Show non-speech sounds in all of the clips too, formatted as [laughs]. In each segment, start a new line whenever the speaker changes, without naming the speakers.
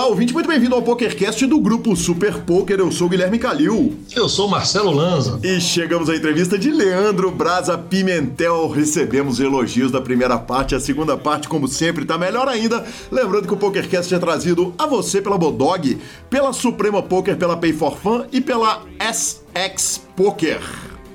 Olá, ouvinte, muito bem-vindo ao PokerCast do grupo Super Poker. Eu sou o Guilherme Calil.
Eu sou o Marcelo Lanza.
E chegamos à entrevista de Leandro Braza Pimentel. Recebemos elogios da primeira parte, a segunda parte, como sempre, tá melhor ainda. Lembrando que o PokerCast é trazido a você pela Bodog, pela Suprema Poker, pela Pay for Fun e pela SX Poker.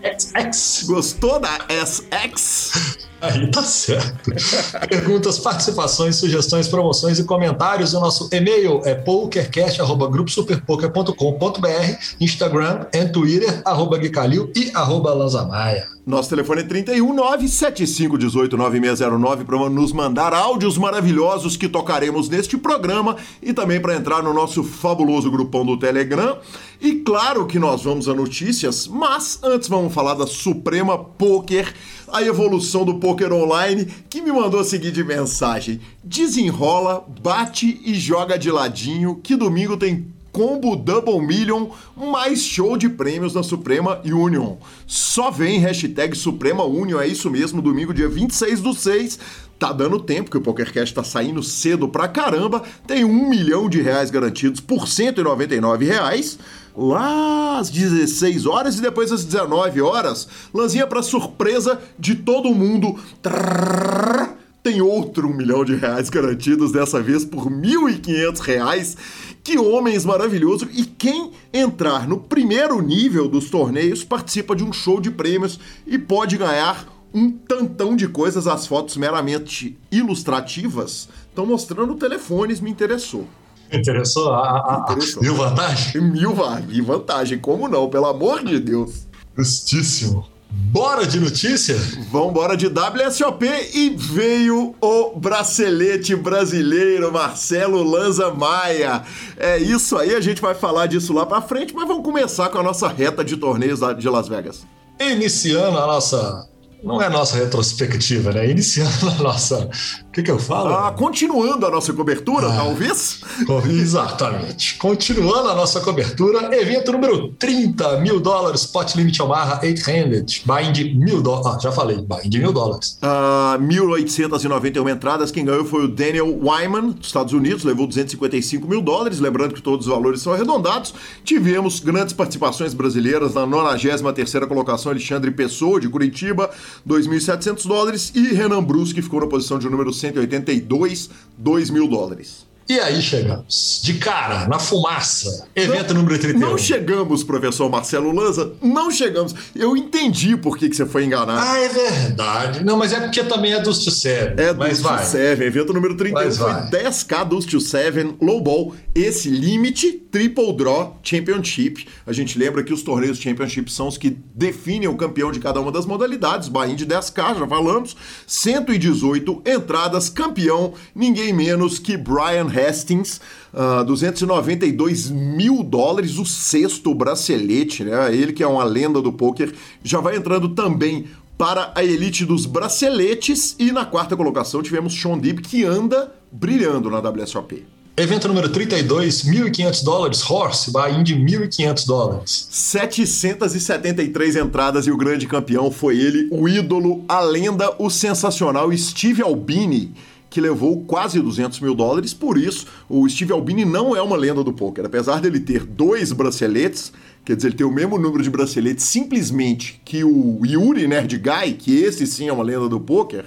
XX.
Gostou da SX?
Aí tá certo. [laughs] Perguntas, participações, sugestões, promoções e comentários. O nosso e-mail é pokercast.gruposuperpoker.com.br, Instagram e Twitter, arroba Guicalil e arroba Lanzamaia.
Nosso telefone é 31 97518 9609 para nos mandar áudios maravilhosos que tocaremos neste programa e também para entrar no nosso fabuloso grupão do Telegram. E claro que nós vamos a notícias, mas antes vamos falar da Suprema Poker, a evolução do poker online, que me mandou a seguinte mensagem: desenrola, bate e joga de ladinho, que domingo tem combo Double Million, mais show de prêmios na Suprema Union. Só vem hashtag Suprema Union, é isso mesmo, domingo dia 26 do 6. Tá dando tempo que o PokerCast tá saindo cedo pra caramba. Tem um milhão de reais garantidos por 199 reais. Lá às 16 horas e depois às 19 horas, Lanzinha pra surpresa de todo mundo. Trrr, tem outro milhão de reais garantidos, dessa vez por 1.500 reais. Que homens maravilhoso! E quem entrar no primeiro nível dos torneios participa de um show de prêmios e pode ganhar um tantão de coisas. As fotos meramente ilustrativas estão mostrando telefones, me interessou.
Interessou? A, a, a,
Interessou.
Mil vantagem? [laughs]
Mil va- e vantagem, como não? Pelo amor de Deus.
Justíssimo. Bora de notícia?
Vambora de WSOP e veio o bracelete brasileiro Marcelo Lanza Maia. É isso aí, a gente vai falar disso lá pra frente, mas vamos começar com a nossa reta de torneios de Las Vegas.
Iniciando a nossa. Não é nossa retrospectiva, né? Iniciando a nossa. O que, que eu falo?
Ah, continuando a nossa cobertura,
Ah.
talvez? [laughs]
Exatamente. Continuando a nossa cobertura, evento número 30 mil dólares, pot limit Omaha 800, bind mil dólares. Ah, já falei, bind mil dólares.
Ah, 1.891 entradas, quem ganhou foi o Daniel Wyman, dos Estados Unidos, levou 255 mil dólares, lembrando que todos os valores são arredondados. Tivemos grandes participações brasileiras na 93ª colocação, Alexandre Pessoa, de Curitiba, 2.700 dólares, e Renan Bruschi ficou na posição de número 182, 2 mil dólares.
E aí chegamos, de cara, na fumaça, evento número 31.
Não chegamos, professor Marcelo Lanza, não chegamos. Eu entendi por que, que você foi enganado.
Ah, é verdade. Não, mas é porque também é dos to seven.
É
vai.
to Seven, evento número 31
Mas
foi
vai.
10k Dust to Seven Low Ball, esse limite Triple Draw Championship. A gente lembra que os torneios Championship são os que definem o campeão de cada uma das modalidades, barrinho de 10k, já falamos, 118 entradas, campeão, ninguém menos que Brian Hastings, ah, 292 mil dólares, o sexto bracelete, né? Ele que é uma lenda do poker, já vai entrando também para a elite dos braceletes. E na quarta colocação tivemos Sean Deeb, que anda brilhando na WSOP.
Evento número 32, 1.500 dólares, Horse, buy-in de 1.500 dólares.
773 entradas e o grande campeão foi ele, o ídolo, a lenda, o sensacional Steve Albini, que levou quase 200 mil dólares. Por isso, o Steve Albini não é uma lenda do poker. Apesar dele ter dois braceletes, quer dizer, ele tem o mesmo número de braceletes simplesmente que o Yuri Nerd Guy, que esse sim é uma lenda do poker.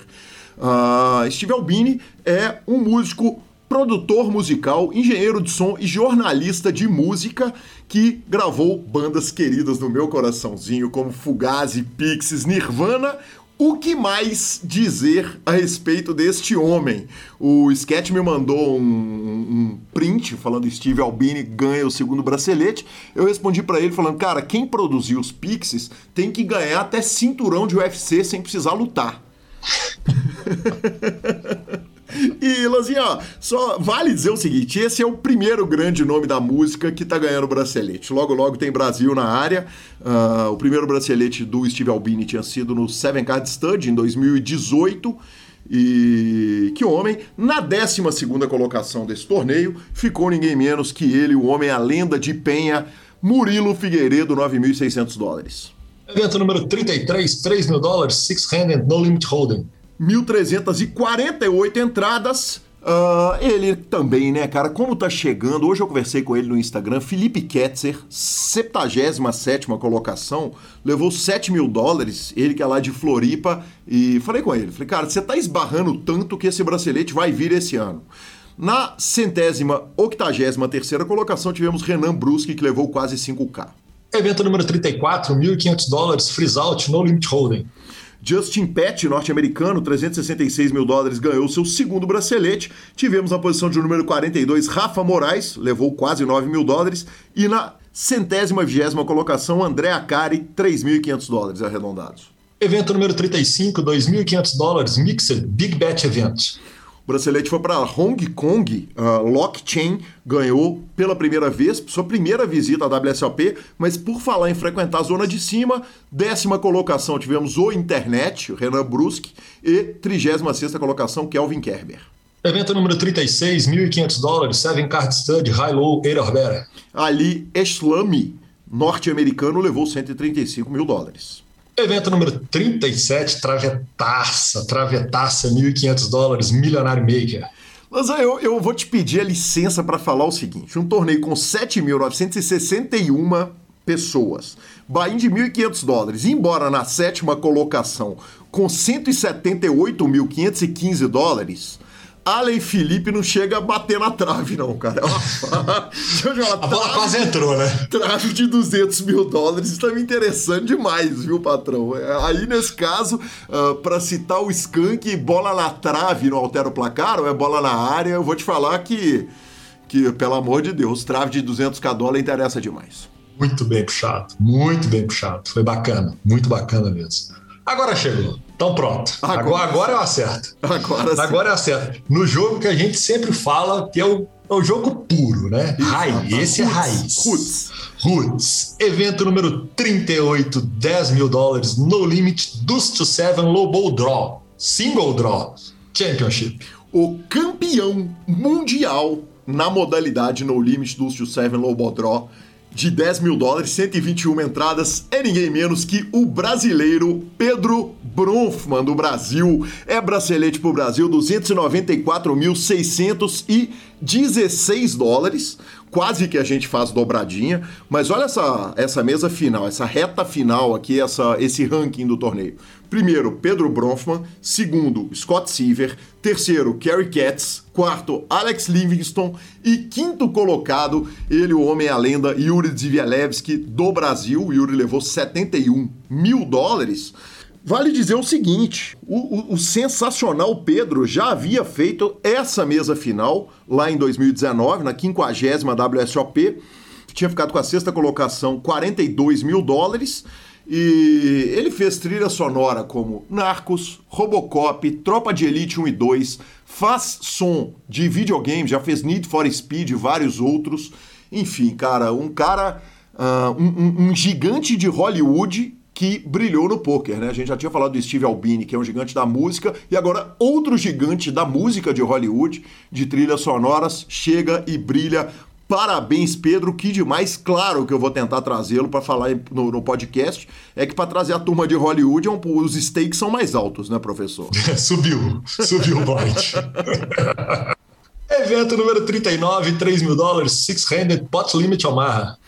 ah, Steve Albini é um músico produtor musical, engenheiro de som e jornalista de música que gravou bandas queridas no meu coraçãozinho como Fugazi, Pixies, Nirvana. O que mais dizer a respeito deste homem? O Sketch me mandou um, um print falando Steve Albini ganha o segundo bracelete. Eu respondi pra ele falando, cara, quem produziu os Pixies tem que ganhar até cinturão de UFC sem precisar lutar. [laughs] E, Lanzinha, só vale dizer o seguinte: esse é o primeiro grande nome da música que tá ganhando bracelete. Logo, logo tem Brasil na área. Ah, o primeiro bracelete do Steve Albini tinha sido no Seven Card Stud em 2018. E que homem, na 12 colocação desse torneio, ficou ninguém menos que ele, o homem, a lenda de Penha, Murilo Figueiredo, 9.600 dólares.
Evento número 33, 3 mil dólares, Six Handed No Limit Hold'em.
1.348 entradas, Uh, ele também, né, cara? Como tá chegando, hoje eu conversei com ele no Instagram, Felipe Ketzer, 77 colocação, levou 7 mil dólares, ele que é lá de Floripa, e falei com ele, falei, cara, você tá esbarrando tanto que esse bracelete vai vir esse ano. Na centésima, octagésima terceira colocação, tivemos Renan Bruschi, que levou quase 5K.
Evento número 34, 1.500 dólares, freeze out, no limit holding.
Justin Pett, norte-americano, 366 mil dólares, ganhou seu segundo bracelete. Tivemos na posição de número 42 Rafa Moraes, levou quase 9 mil dólares. E na centésima vigésima colocação, André Acari, 3.500 dólares arredondados.
Evento número 35, 2.500 dólares, Mixed Big Bet Event.
Bracelete foi para Hong Kong. Uh, Lock ganhou pela primeira vez, sua primeira visita à WSOP, mas por falar em frequentar a zona de cima, décima colocação tivemos o Internet, o Renan Brusque, e 36 colocação, Kelvin Kerber.
Evento número 36, 1.500 dólares, Seven Card Stud, High Low.
Ali, Eslami, norte-americano, levou 135 mil dólares.
Evento número 37, Travetaça, Travetaça, 1.500 dólares, Milionário Maker.
Mas eu, eu vou te pedir a licença para falar o seguinte: um torneio com 7.961 pessoas, buy de 1.500 dólares, embora na sétima colocação com 178.515 dólares, Allen Felipe não chega a bater na trave, não, cara. [laughs]
a bola quase entrou, né?
Trave de 200 mil dólares está me interessando demais, viu, patrão? É, aí, nesse caso, uh, ah, para citar o Skank, bola na trave não altera o placar, ou é bola na área, eu vou te falar que, que pelo amor de Deus, trave de 200k dólar interessa demais.
Muito bem puxado, muito bem puxado. Foi bacana, muito bacana mesmo. Agora chegou. Então pronto. Agora, agora, eu acerto.
Agora sim.
Agora eu acerto. No jogo que a gente sempre fala que é o, é o jogo puro, né? Raiz. Esse é raiz.
Roots.
Roots. Evento número 38, 10 mil dólares, no limit, Dust to Seven, low ball draw. Single draw. Championship.
O campeão mundial na modalidade no limit, Dust to Seven, low ball draw de 10 mil dólares, 121 entradas, é ninguém menos que o brasileiro Pedro Bronfman, do Brasil. É bracelete pro Brasil, 294.616 dólares. Quase que a gente faz dobradinha, mas olha essa, essa mesa final, essa reta final aqui, essa, esse ranking do torneio. Primeiro, Pedro Bronfman. Segundo, Scott Seaver. Terceiro, Kerry Katz. Quarto, Alex Livingston. E quinto colocado, ele, o homem, a lenda, Yuri Zivielewski, do Brasil. O Yuri levou 71 mil dólares. Vale dizer o seguinte: o, o, o, sensacional Pedro já havia feito essa mesa final lá em 2019, na 50 WSOP. Tinha ficado com a sexta colocação, 42 mil dólares. E ele fez trilha sonora como Narcos, Robocop, Tropa de Elite 1 e 2, faz som de videogame, já fez Need for Speed e vários outros. Enfim, cara, um cara, uh, um, um, gigante de Hollywood que brilhou no poker, né? A gente já tinha falado do Steve Albini, que é um gigante da música, e agora outro gigante da música de Hollywood, de trilhas sonoras, chega e brilha Parabéns, Pedro. Que demais. Claro que eu vou tentar trazê-lo para falar no, no, podcast. É que para trazer a turma de Hollywood, é um, os stakes são mais altos, né, professor? [laughs]
subiu. Subiu o bote. [laughs] Evento número 39, 3 mil dólares, Six-Handed Pot Limit Omaha.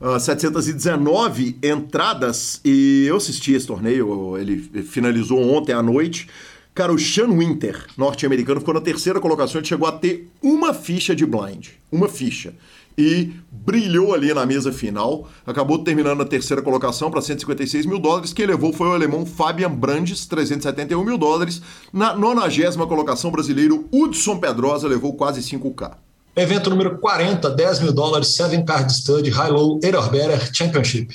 Uh, 719 entradas e eu assisti esse torneio, ele finalizou ontem à noite. Cara, o Sean Winter, norte-americano, ficou na terceira colocação e chegou a ter uma ficha de blind. Uma ficha. E brilhou ali na mesa final. Acabou terminando na terceira colocação para 156 mil dólares. Quem levou foi o alemão Fabian Brandes, 371 mil dólares. Na nonagésima colocação, brasileiro Hudson Pedrosa levou quase 5K.
Evento número 40, 10 mil dólares, Seven Card Stud, High Low, Better Championship.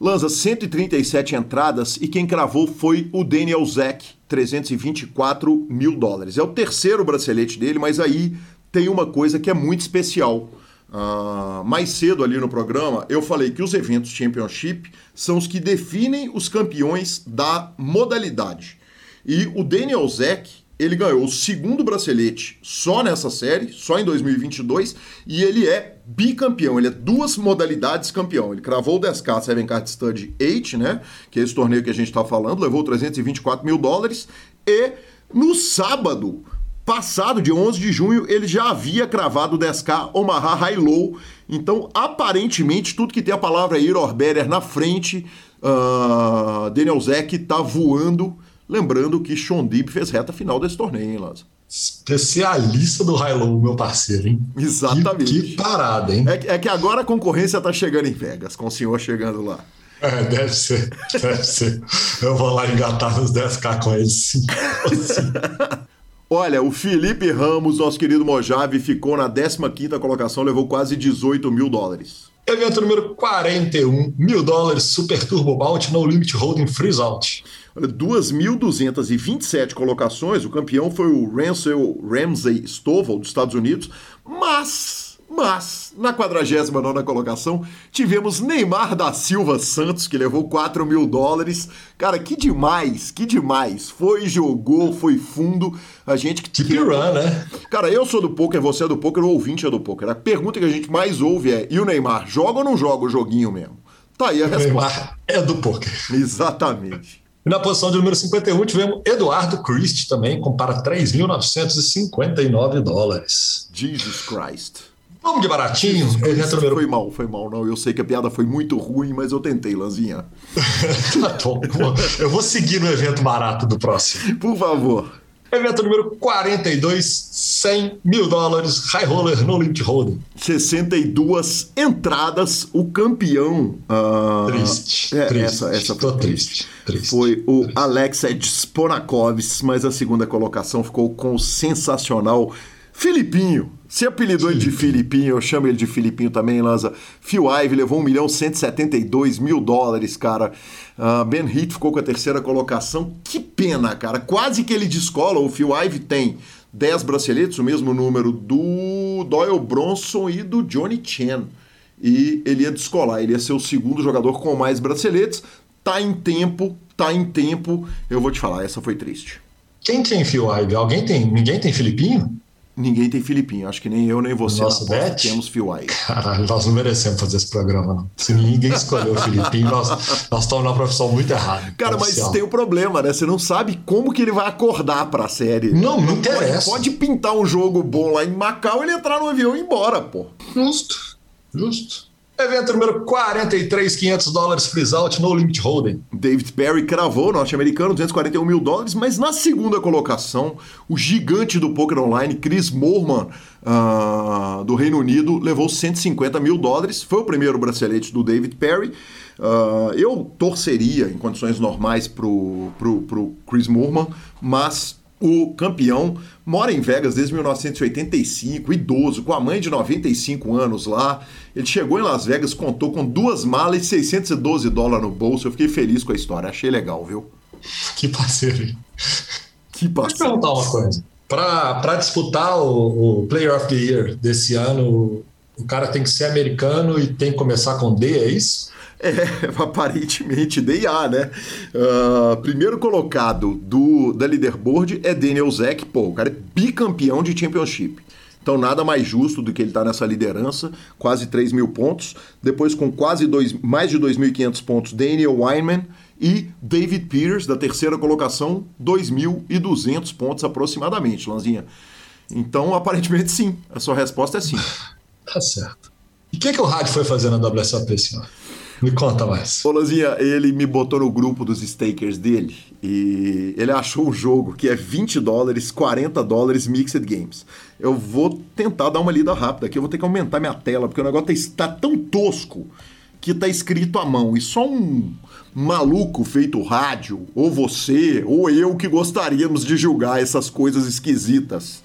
Lanza 137 entradas e quem cravou foi o Daniel Zeck, 324 mil dólares. É o terceiro bracelete dele, mas aí tem uma coisa que é muito especial. Uh, mais cedo ali no programa, eu falei que os eventos Championship são os que definem os campeões da modalidade. E o Daniel Zeck, ele ganhou o segundo bracelete só nessa série, só em 2022, e ele é bicampeão, ele é duas modalidades campeão. Ele cravou o 10K Seven Card Stud 8, né? Que é esse torneio que a gente está falando, levou 324 mil dólares. E no sábado passado, de 11 de junho, ele já havia cravado o 10K Omaha High Low. Então, aparentemente, tudo que tem a palavra Iror Berer na frente, uh, Daniel Zeck tá voando. Lembrando que Sean Deep fez reta final desse torneio, hein, Lázaro?
Especialista do High Low, meu parceiro, hein?
Exatamente.
Que, que parada, hein?
É, é, que agora a concorrência tá chegando em Vegas, com o senhor chegando lá.
É, deve ser, deve ser. Eu vou lá engatar nos 10k com ele, sim. [laughs]
Olha, o Felipe Ramos, nosso querido Mojave, ficou na 15 colocação, levou quase 18 mil dólares.
Evento número 41, mil dólares, Super Turbo Bout, No Limit Holding Freeze Out.
Olha, 2.227 colocações, o campeão foi o Ransel Ramsey Stovall, dos Estados Unidos, mas mas, na 49 colocação, tivemos Neymar da Silva Santos, que levou 4 mil dólares. Cara, que demais, que demais. Foi, jogou, foi fundo. A gente que.
Keep run, né?
Cara, eu sou do poker, você é do poker, o ouvinte é do poker. A pergunta que a gente mais ouve é: e o Neymar, joga ou não joga o joguinho mesmo? Tá aí a o resposta. Neymar
é do poker.
Exatamente.
E na posição de número 51 tivemos Eduardo Christ também, com para 3.959 dólares.
Jesus Christ.
Vamos de baratinho.
Número... Foi mal, foi mal. Não, eu sei que a piada foi muito ruim, mas eu tentei, Lanzinha. [laughs]
tá bom. Eu vou seguir no evento barato do próximo.
Por favor.
Evento número 42, 100 mil dólares, High Roller No Limit Holding.
62 entradas, o campeão.
Uh... Triste,
é,
triste.
Essa, essa
foi triste, triste,
Foi o triste. Alexei Sponakovs, mas a segunda colocação ficou com o sensacional Filipinho. Se apelidou ele de Filipinho, eu chamo ele de Filipinho também, Lanza. Phil Ive levou 1 milhão 172 mil dólares, cara. Uh, ben Heath ficou com a terceira colocação. Que pena, cara. Quase que ele descola. O Phil Ive tem 10 braceletes, o mesmo número do Doyle Bronson e do Johnny Chen. E ele ia descolar, ele ia ser o segundo jogador com mais braceletes. Tá em tempo, tá em tempo. Eu vou te falar, essa foi triste.
Quem tem Phil Ive? Alguém tem? Ninguém tem Filipinho?
Ninguém tem Filipinho. Acho que nem eu, nem você.
Nosso
bet? Temos Phil Eye.
Caralho, nós não merecemos fazer esse programa, não. Se ninguém escolheu o Filipinho, nós, nós estamos na profissão muito errada.
Cara, mas tem o um problema, né? Você não sabe como que ele vai acordar pra série.
Não, não interessa.
Pode, pode pintar um jogo bom lá em Macau, ele entrar no avião e ir embora, pô.
Justo, justo. Evento número 43, 500 dólares freeze out, no limit holding.
David Perry cravou, norte-americano, 241 mil dólares, mas na segunda colocação, o gigante do poker online, Chris Moorman, uh, do Reino Unido, levou 150 mil dólares. Foi o primeiro bracelete do David Perry. Uh, eu torceria, em condições normais, pro, pro Chris Moorman, mas o campeão mora em Vegas desde 1985, idoso, com a mãe de 95 anos lá. Ele chegou em Las Vegas, contou com duas malas e 612 dólares no bolso. Eu fiquei feliz com a história, achei legal, viu?
Que parceiro?
Que parceiro. Deixa
eu perguntar uma coisa. Para disputar o, o, Player of the Year desse ano, o cara tem que ser americano e tem que começar com D, é isso?
É, [laughs] aparentemente DIA, né? Uh, primeiro colocado do, da leaderboard é Daniel Zeck, pô, o cara é bicampeão de Championship. Então nada mais justo do que ele estar tá nessa liderança, quase 3 mil pontos. Depois com quase dois, mais de 2.500 pontos, Daniel Weinman e David Peters, da terceira colocação, 2.200 pontos aproximadamente, Lanzinha. Então, aparentemente sim. A sua resposta é sim.
tá certo. E o que, que o rádio foi fazer na WSOP, senhor? Me conta mais.
Ô, Lanzinha, ele me botou no grupo dos stakers dele e ele achou um jogo que é 20 dólares, 40 dólares Mixed Games. Eu vou tentar dar uma lida rápida aqui, eu vou ter que aumentar minha tela, porque o negócio está tá tão tosco que tá escrito à mão. E só um maluco feito rádio, ou você, ou eu, que gostaríamos de julgar essas coisas esquisitas.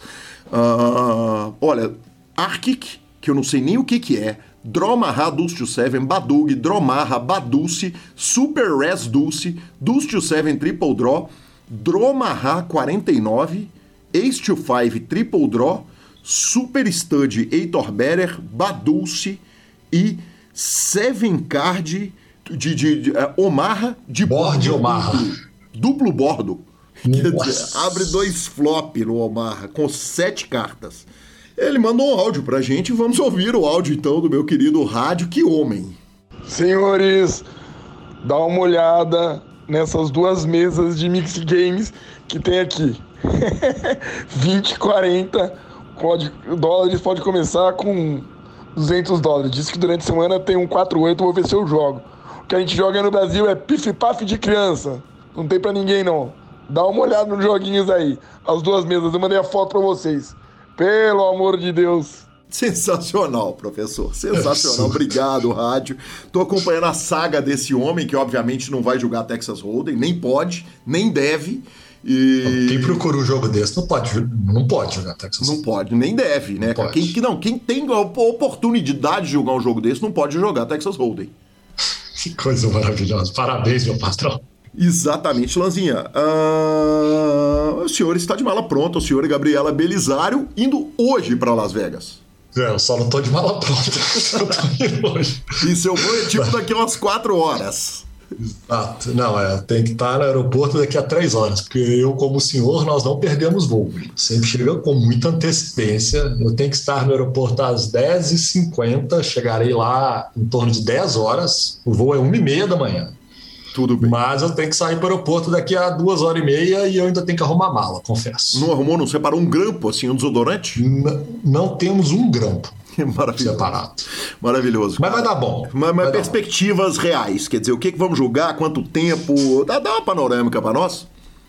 Uh, olha, Arctic, que eu não sei nem o que, que é, Dromaha Dust to 7, Badug, Dromaha, Baduce, Super Res Dulce, Dust to 7 Triple Draw, Dromaha 49, Ace to 5 Triple Draw, Super Stud Heitor Better, Badulce e Seven Card de, de, de, uh, Omarra de
Borde Omarra.
Duplo, duplo bordo. Dizer, abre dois flop no Omarra com sete cartas. Ele mandou um áudio pra gente, vamos ouvir o áudio então do meu querido rádio, que homem.
Senhores, dá uma olhada nessas duas mesas de mix games que tem aqui. [laughs] 20, 40 pode, dólares pode começar com 200 dólares. Diz que durante a semana tem um 48, vou ver se eu jogo. O que a gente joga no Brasil é pif-paf de criança. Não tem pra ninguém, não. Dá uma olhada nos joguinhos aí. As duas mesas, eu mandei a foto pra vocês. Pelo amor de Deus.
Sensacional, professor. Sensacional. Obrigado, rádio. Tô acompanhando a saga desse homem, que obviamente não vai jogar Texas Hold'em, nem pode, nem deve. E...
Quem procura um jogo desse não pode, não pode jogar Texas
Não pode, nem deve, né? Não quem, não, quem tem a oportunidade de jogar um jogo desse não pode jogar Texas Hold'em.
Que coisa maravilhosa. Parabéns, meu patrão.
Exatamente, Lanzinha. Uh... O senhor está de mala pronta, o senhor e Gabriela Belisário, indo hoje para Las Vegas.
É, eu só não tô de mala pronta. [laughs] eu tô indo hoje.
E seu voo é tipo daqui a umas quatro horas.
Exato. Não, é, tem que estar no aeroporto daqui a três horas, porque eu, como senhor, nós não perdemos voo. Sempre chega com muita antecedência. Eu tenho que estar no aeroporto às 10h50, chegarei lá em torno de 10 horas. O voo é 1h30 da manhã.
Tudo bem.
Mas eu tenho que sair para o aeroporto daqui a duas horas e meia e eu ainda tenho que arrumar mala, confesso.
Não arrumou, não separou um grampo, assim, um desodorante?
N não temos um grampo. [laughs]
Maravilhoso.
Separado.
Maravilhoso.
Mas vai dar bom.
Mas, mas perspectivas reais, quer dizer, o que, que vamos julgar, quanto tempo? Dá, dá uma panorâmica para nós?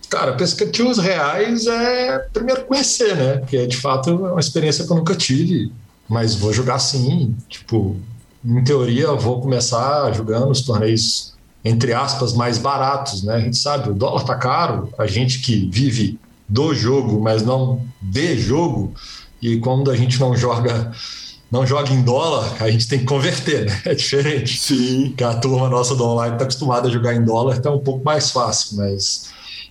Cara, perspectivas reais é primeiro conhecer, né? Porque de fato é uma experiência que eu nunca tive, mas vou jogar sim. Tipo, em teoria, vou começar jogando os torneios entre aspas, mais baratos, né? A gente sabe, o dólar tá caro, a gente que vive do jogo, mas não de jogo, e quando a gente não joga não joga em dólar, a gente tem que converter, né? É diferente.
Sim.
Que a turma nossa do online está acostumada a jogar em dólar, então é um pouco mais fácil, mas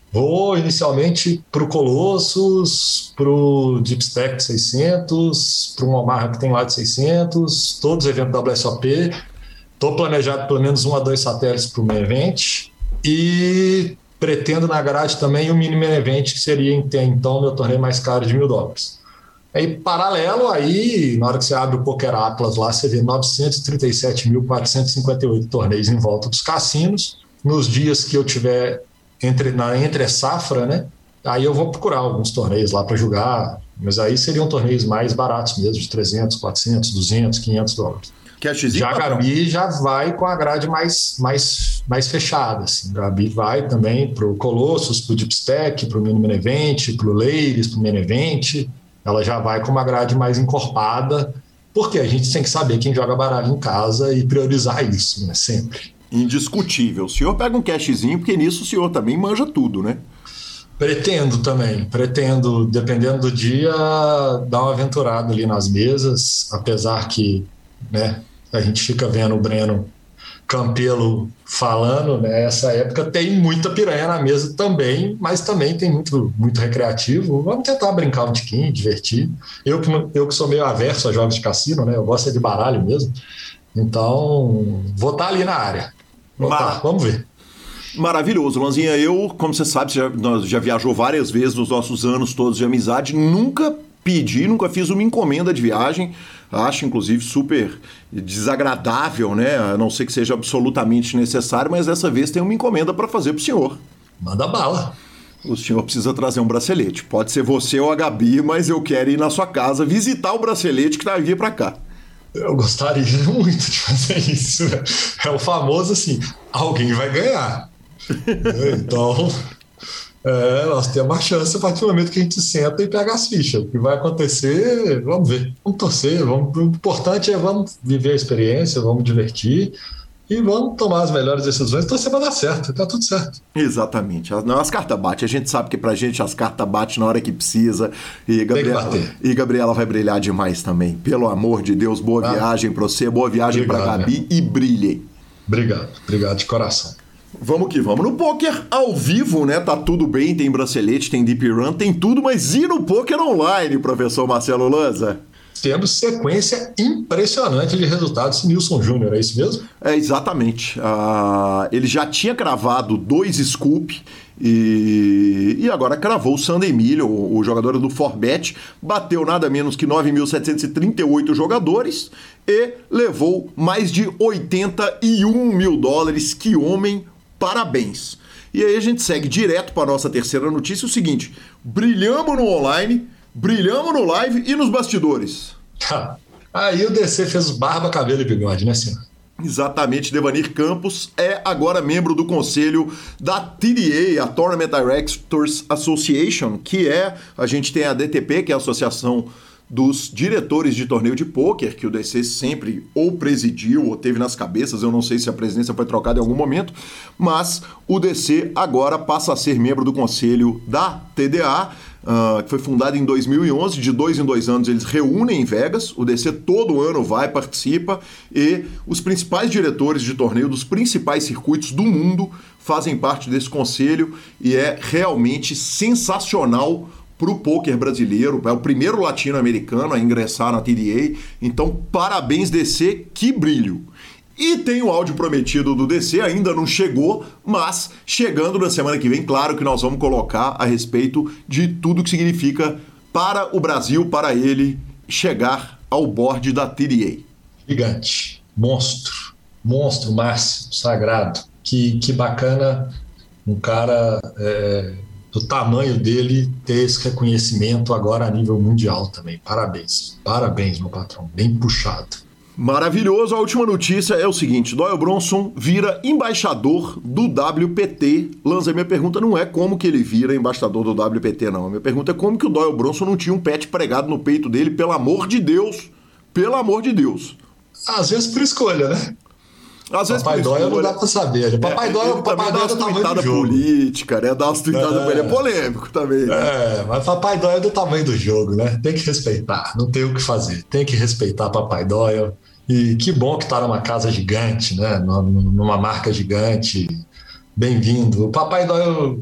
vou inicialmente para o Colossus, para o Deepstack 600, para um Omaha que tem lá de 600, todos os eventos da WSOP, Estou planejado pelo menos um a dois satélites para o main event e pretendo na grade também o mini main event, que seria então meu torneio mais caro de mil dólares. Aí, paralelo, aí, na hora que você abre o Poker Atlas lá, você vê 937.458 torneios em volta dos cassinos. Nos dias que eu tiver entre, na entre safra, né? Aí eu vou procurar alguns torneios lá para jogar, mas aí seriam torneios mais baratos mesmo, de 300, 400, 200, 500 dólares.
Cashzinho,
já a Gabi já vai com a grade mais, mais, mais fechada. Assim. A Gabi vai também para o Colossus, para o Deepstack, para o Mini Event, para o Ladies, para o Event. Ela já vai com uma grade mais encorpada, porque a gente tem que saber quem joga baralho em casa e priorizar isso, né? Sempre.
Indiscutível. O senhor pega um cashzinho, porque nisso o senhor também manja tudo, né?
Pretendo também, pretendo, dependendo do dia, dar uma aventurada ali nas mesas, apesar que, né, a gente fica vendo o Breno Campelo falando, né? Essa época tem muita piranha na mesa também, mas também tem muito, muito recreativo. Vamos tentar brincar um tiquinho, divertir. Eu que, eu que sou meio averso a jogos de cassino, né? Eu gosto de baralho mesmo. Então, vou estar ali na área. Mar... Vamos ver.
Maravilhoso, Lanzinha. Eu, como você sabe, já, nós já viajou várias vezes nos nossos anos todos de amizade, nunca pedi, nunca fiz uma encomenda de viagem. Acho, inclusive, super desagradável, né? A não ser que seja absolutamente necessário, mas dessa vez tem uma encomenda para fazer para o senhor.
Manda bala.
O senhor precisa trazer um bracelete. Pode ser você ou a Gabi, mas eu quero ir na sua casa visitar o bracelete que vai vir para cá.
Eu gostaria [laughs] muito de fazer isso. É o famoso assim: alguém vai ganhar. [laughs] então, é, nós temos uma chance a partir do momento que a gente senta e pega as fichas. O que vai acontecer, vamos ver. Vamos torcer. Vamos, o importante é vamos viver a experiência, vamos divertir e vamos tomar as melhores decisões. Torcer para dar certo, tá tudo certo.
Exatamente. As, as cartas batem. A gente sabe que pra gente as cartas batem na hora que precisa. E Gabriela, e Gabriela vai brilhar demais também. Pelo amor de Deus, boa ah. viagem para você, boa viagem para Gabi e brilhem.
Obrigado, obrigado de coração.
Vamos que vamos. No poker ao vivo, né? Tá tudo bem, tem bracelete, tem deep run, tem tudo, mas e no poker online, professor Marcelo Lanza?
Temos sequência impressionante de resultados Nilson Júnior, é isso mesmo?
É, exatamente. Uh, ele já tinha cravado dois scoop e, e agora cravou o Sander Emílio, o, o jogador do Forbet, bateu nada menos que 9.738 jogadores e levou mais de 81 mil dólares. Que homem Parabéns. E aí a gente segue direto para nossa terceira notícia, o seguinte: brilhamos no online, brilhamos no live e nos bastidores.
Aí o DC fez barba, cabelo e bigode, né, senhor?
Exatamente, Devanir Campos é agora membro do conselho da TDA, a Tournament Directors Association, que é, a gente tem a DTP, que é a Associação dos Diretores de Torneio de Pôquer, que o DC sempre ou presidiu ou teve nas cabeças, eu não sei se a presidência foi trocada em algum momento, mas o DC agora passa a ser membro do conselho da TDA, uh, que foi fundado em 2011. De dois em dois anos eles reúnem em Vegas. O DC todo ano vai, participa e os principais diretores de torneio dos principais circuitos do mundo fazem parte desse conselho e é realmente sensacional para o poker brasileiro. É o primeiro latino-americano a ingressar na TDA. Então, parabéns, DC, que brilho! E tem o áudio prometido do DC, ainda não chegou, mas chegando na semana que vem, claro que nós vamos colocar a respeito de tudo que significa para o Brasil, para ele chegar ao board da TDA.
Gigante, monstro, monstro máximo, sagrado. Que, que bacana um cara é, do tamanho dele ter esse reconhecimento agora a nível mundial também. Parabéns, parabéns, meu patrão, bem puxado.
Maravilhoso. A última notícia é o seguinte: Doyle Bronson vira embaixador do WPT. Lanza, minha pergunta não é como que ele vira embaixador do WPT, não. A minha pergunta é como que o Doyle Bronson não tinha um pet pregado no peito dele, pelo amor de Deus. Pelo amor de Deus.
Às vezes por escolha, né?
Às vezes
Papai Dóia não dá pra saber. Papai é, Papai Dóia é do tamanho do jogo.
política, né? Dá umas tweetadas é. ele é polêmico também. Né?
É, mas Papai Dóia é do tamanho do jogo, né? Tem que respeitar, não tem o que fazer. Tem que respeitar Papai Dóia. E que bom que está numa casa gigante, né? Numa marca gigante. Bem-vindo. O Papai Noel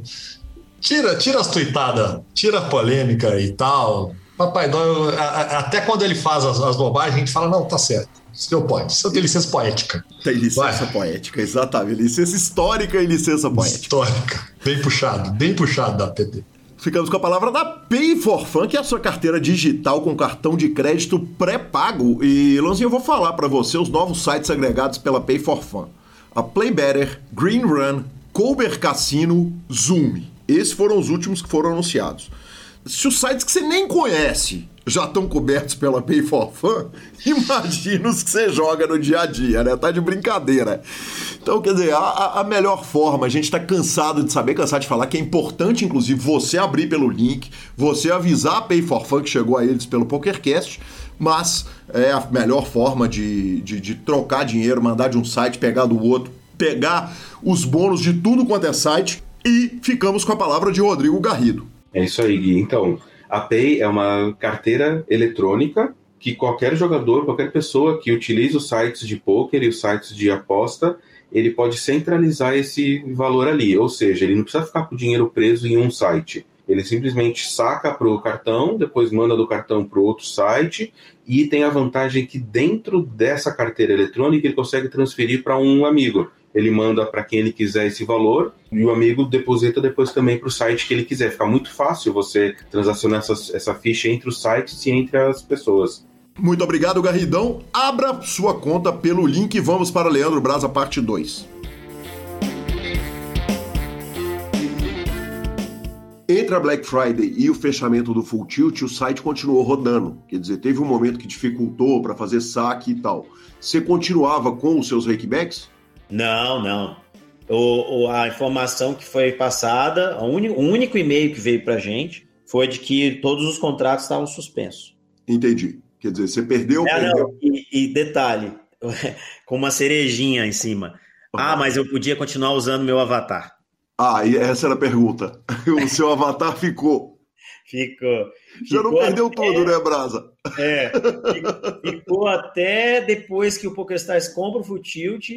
tira, tira as tuitadas, tira a polêmica e tal. Papai Noel, até quando ele faz as, as bobagens, a gente fala, não, tá certo. Senhor pode. Senhor tem licença poética.
Tem licença Vai. poética, exatamente. Licença histórica e licença poética.
Histórica. Bem puxado, bem puxado da PT.
Ficamos com a palavra da Pay for Fun, que é a sua carteira digital com cartão de crédito pré-pago. E, Lanzinho, eu vou falar para você os novos sites agregados pela Pay for Fun. A Play Better, Green Run, Colber Cassino, Zoom. Esses foram os últimos que foram anunciados. Se os sites que você nem conhece já estão cobertos pela Pay for Fun, [laughs] imagina os que você joga no dia a dia, né? Tá de brincadeira. Então, quer dizer, a, a melhor forma, a gente está cansado de saber, cansado de falar, que é importante, inclusive, você abrir pelo link, você avisar a Pay for Fun que chegou a eles pelo PokerCast, mas é a melhor forma de, de, de trocar dinheiro, mandar de um site, pegar do outro, pegar os bônus de tudo quanto é site e ficamos com a palavra de Rodrigo Garrido.
É isso aí, Gui. Então, a Pay é uma carteira eletrônica que qualquer jogador, qualquer pessoa que utilize os sites de poker e os sites de aposta, ele pode centralizar esse valor ali. Ou seja, ele não precisa ficar com o dinheiro preso em um site. Ele simplesmente saca para o cartão, depois manda do cartão para outro site e tem a vantagem que dentro dessa carteira eletrônica ele consegue transferir para um amigo ele manda para quem ele quiser esse valor e o amigo deposita depois também para o site que ele quiser. Fica muito fácil você transacionar essa, essa ficha entre os sites e entre as pessoas.
Muito obrigado, Garridão. Abra sua conta pelo link vamos para Leandro Brasa, parte 2. Entre a Black Friday e o fechamento do Full Tilt, o site continuou rodando. Quer dizer, teve um momento que dificultou para fazer saque e tal. Você continuava com os seus rakebacks?
Não, não. O, o, a informação que foi passada, o único, o único e-mail que veio para gente foi de que todos os contratos estavam suspensos.
Entendi. Quer dizer, você perdeu.
Não,
perdeu.
Não. E, e, detalhe, [laughs] com uma cerejinha em cima. Ah, mas eu podia continuar usando meu avatar.
Ah, e essa era a pergunta. [laughs] O seu avatar ficou.
Ficou.
Já não perdeu até... tudo, né, Brasa?
É. Ficou até depois que o PokerStars compra o Full Tilt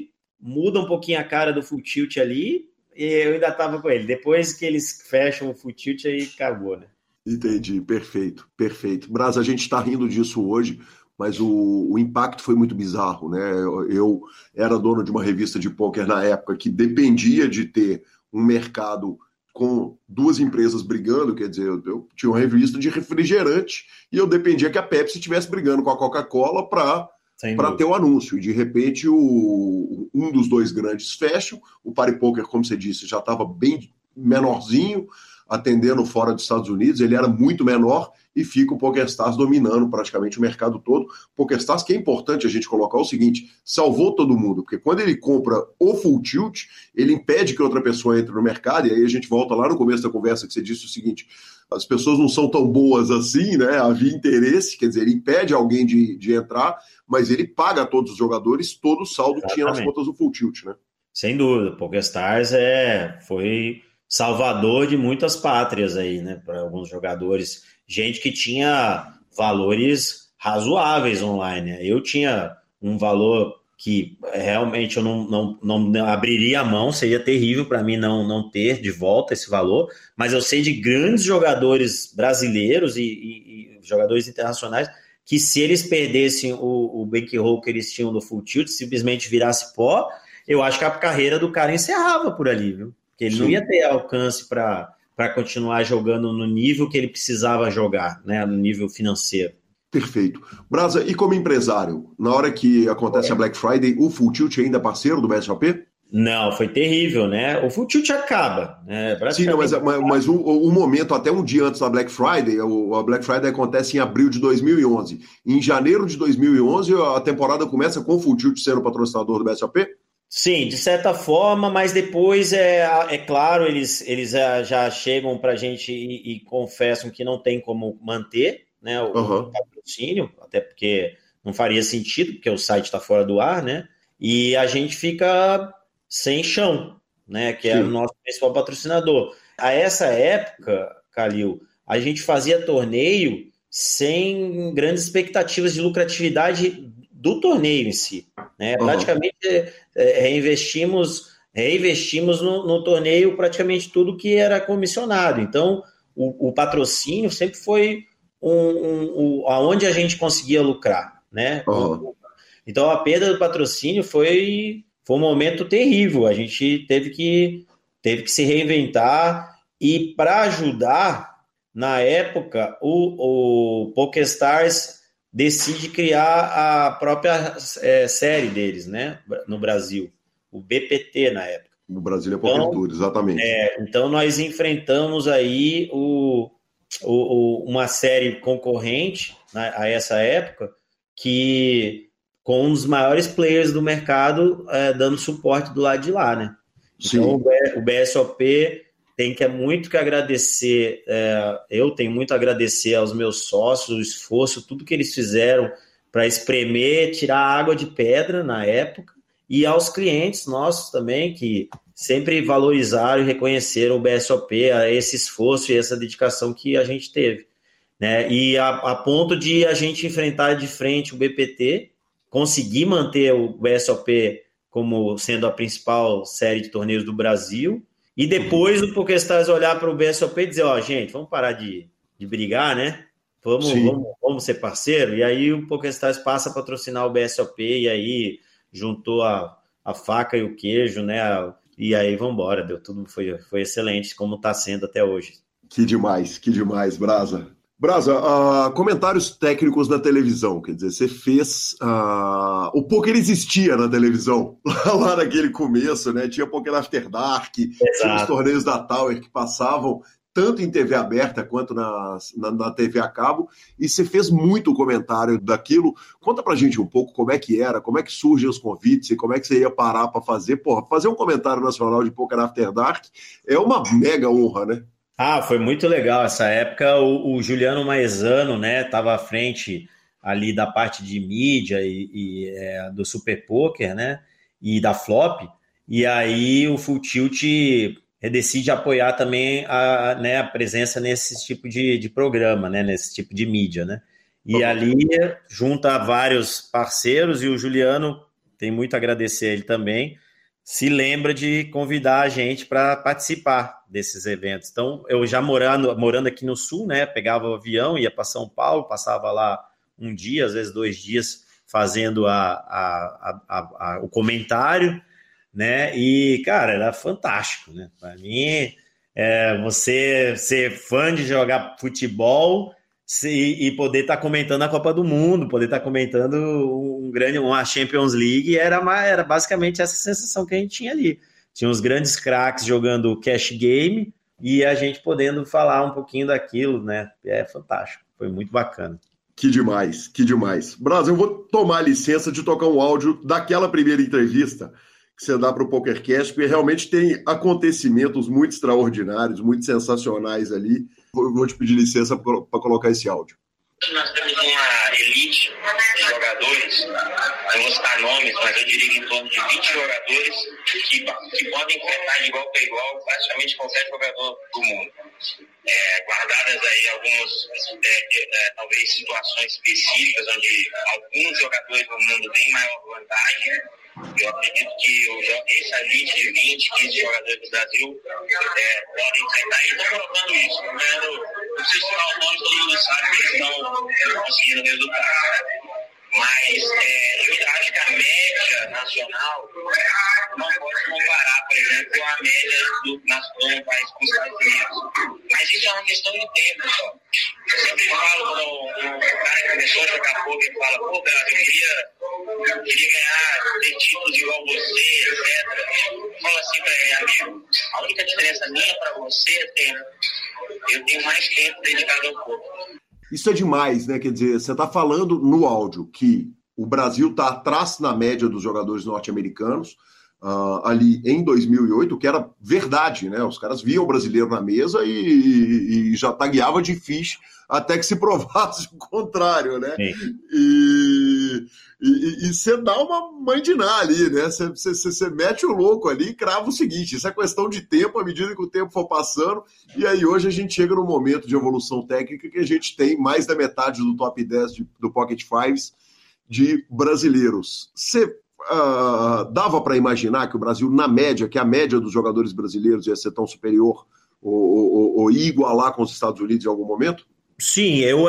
muda um pouquinho a cara do full tilt ali, e eu ainda tava com ele. Depois que eles fecham o full tilt, aí acabou, né?
Entendi, perfeito, perfeito. Braz, a gente está rindo disso hoje, mas o, o, impacto foi muito bizarro, né? Eu, eu era dono de uma revista de pôquer na época que dependia de ter um mercado com duas empresas brigando, quer dizer, eu, eu tinha uma revista de refrigerante e eu dependia que a Pepsi estivesse brigando com a Coca-Cola para para ter o anúncio. E de repente o, um dos dois grandes fecha. O Party Poker, como você disse, já estava bem menorzinho, atendendo fora dos Estados Unidos. Ele era muito menor e fica o PokerStars dominando praticamente o mercado todo. PokerStars, que é importante a gente colocar o seguinte, salvou todo mundo, porque quando ele compra o full tilt, ele impede que outra pessoa entre no mercado, e aí a gente volta lá no começo da conversa que você disse o seguinte, as pessoas não são tão boas assim, né? Havia interesse, quer dizer, ele impede alguém de, de entrar, mas ele paga a todos os jogadores todo o saldo que tinha nas contas do full tilt, né?
Sem dúvida, PokerStars é, foi salvador de muitas pátrias aí, né? Para alguns jogadores gente que tinha valores razoáveis online. Né? Eu tinha um valor que realmente eu não, não, não abriria a mão, seria terrível para mim não, não ter de volta esse valor, mas eu sei de grandes jogadores brasileiros e, e, e jogadores internacionais que se eles perdessem o, o bankroll que eles tinham no full tilt, simplesmente virasse pó, eu acho que a carreira do cara encerrava por ali, viu? Porque ele Sim. não ia ter alcance para continuar jogando no nível que ele precisava jogar, né, no nível financeiro.
Perfeito. Brasa, e como empresário, na hora que acontece é. a Black Friday, o Full Tilt ainda é parceiro do BSOP?
Não, foi terrível, né? O Full Tilt acaba, né?
Sim, não, mas, mas, mas o, o, momento, até um dia antes da Black Friday, o, a Black Friday acontece em abril de 2011. Em janeiro de 2011, a temporada começa com o Full Tilt sendo patrocinador do BSOP?
Sim, de certa forma, mas depois é, é claro, eles, eles já chegam para a gente e, e, confessam que não tem como manter né, o, uhum. patrocínio, até porque não faria sentido, porque o site está fora do ar, né? E a gente fica sem chão, né? Que é Sim. é o nosso principal patrocinador. A essa época, Calil, a gente fazia torneio sem grandes expectativas de lucratividade do torneio em si. Né? Uhum. Praticamente é, reinvestimos, reinvestimos no, no, torneio praticamente tudo que era comissionado. Então, o, o patrocínio sempre foi um, um, um, aonde a gente conseguia lucrar. Né? Uhum. Então, a perda do patrocínio foi, foi um momento terrível. A gente teve que, teve que se reinventar e para ajudar, na época, o, o PokerStars decide criar a própria é, série deles, né, no Brasil, o BPT na época.
No Brasil é então, Tour, exatamente.
É, então nós enfrentamos aí o, o, o, uma série concorrente né, a essa época que com um dos maiores players do mercado é, dando suporte do lado de lá, né? Então Sim. o BSOP tem que é muito que agradecer, é, eu tenho muito a agradecer aos meus sócios, o esforço, tudo que eles fizeram para espremer, tirar água de pedra na época, e aos clientes nossos também, que sempre valorizaram e reconheceram o BSOP, a esse esforço e essa dedicação que a gente teve. Né? E a, a ponto de a gente enfrentar de frente o BPT, conseguir manter o BSOP como sendo a principal série de torneios do Brasil, e depois o PokerStars olhar para o BSOP e dizer, ó, oh, gente, vamos parar de, de brigar, né? Vamos, vamos, vamos, ser parceiro. E aí o PokerStars passa a patrocinar o BSOP e aí juntou a, a faca e o queijo, né? E aí vamos embora, deu tudo, foi, foi excelente, como está sendo até hoje.
Que demais, que demais, Brasa. Brasa, uh, comentários técnicos na televisão, quer dizer, você fez. Uh, o poker existia na televisão, [laughs] lá naquele começo, né? Tinha Poker After Dark, Exato. tinha os torneios da Tower que passavam tanto em TV aberta quanto na, na, na, TV a cabo, e você fez muito comentário daquilo. Conta pra gente um pouco como é que era, como é que surgem os convites e como é que você ia parar para fazer. Porra, fazer um comentário nacional de Poker After Dark é uma mega honra, né?
Ah, foi muito legal essa época. O, o Juliano Maezano, né, estava à frente ali da parte de mídia e, e é, do Super Poker, né, e da Flop. E aí o Full Tilt decide apoiar também a, né, a presença nesse tipo de, de programa, né, nesse tipo de mídia, né. E uhum. ali junta vários parceiros e o Juliano tem muito a agradecer a ele também se lembra de convidar a gente para participar desses eventos. Então, eu já morando, morando aqui no Sul, né, pegava o avião, ia para São Paulo, passava lá um dia, às vezes dois dias, fazendo a, a, a, o comentário, né, e, cara, era fantástico, né, para mim, é, você ser fã de jogar futebol, e poder estar tá comentando a Copa do Mundo, poder estar tá comentando um grande, uma Champions League, era, era basicamente essa sensação que a gente tinha ali. Tinha os grandes craques jogando cash game e a gente podendo falar um pouquinho daquilo, né? É fantástico, foi muito bacana.
Que demais, que demais. Brasil, eu vou tomar licença de tocar um áudio daquela primeira entrevista que você dá para o PokerCast, porque realmente tem acontecimentos muito extraordinários, muito sensacionais ali. Vou te pedir licença para colocar esse áudio.
Nós temos uma elite de jogadores, não vou citar nomes, mas eu diria em torno de 20 jogadores que, que podem enfrentar de igual para igual praticamente qualquer jogador do mundo. É, guardadas aí algumas, é, é, é, talvez, situações específicas onde alguns jogadores do mundo têm maior vantagem eu acredito que essa elite de 20, 15 jogadores do Brasil é, podem enfrentar e estão provando isso. Ganhando, não sei se o nome todo mundo sabe que eles estão conseguindo resultados. Mas é, eu acho que a média nacional não pode comparar, por exemplo, com a média do, nacional país com os Estados Unidos. Mas isso é uma questão de tempo só. Eu sempre falo quando o, cara começou a jogar poker fala, pô, Bela, eu queria, eu queria ganhar, ter títulos igual você, etc. Eu falo assim pra ele, amigo, a única diferença minha para você é tempo. Eu tenho mais tempo dedicado ao poker.
Isso é demais, né? Quer dizer, você está falando no áudio que o Brasil está atrás na média dos jogadores norte-americanos. Uh, ali em 2008, que era verdade, né? Os caras viam o brasileiro na mesa e, e, e já tagueava de fiche até que se provasse [laughs] o contrário, né? E, e, você dá uma mandiná ali, né? Você mete o louco ali e crava o seguinte: isso é questão de tempo, à medida que o tempo for passando. E aí hoje a gente chega no momento de evolução técnica que a gente tem mais da metade do top 10 de, do Pocket Fives de brasileiros. Você uh, dava para imaginar que o Brasil, na média, que a média dos jogadores brasileiros ia ser tão superior ou, ou, ou igualar com os Estados Unidos em algum momento?
Sim, eu,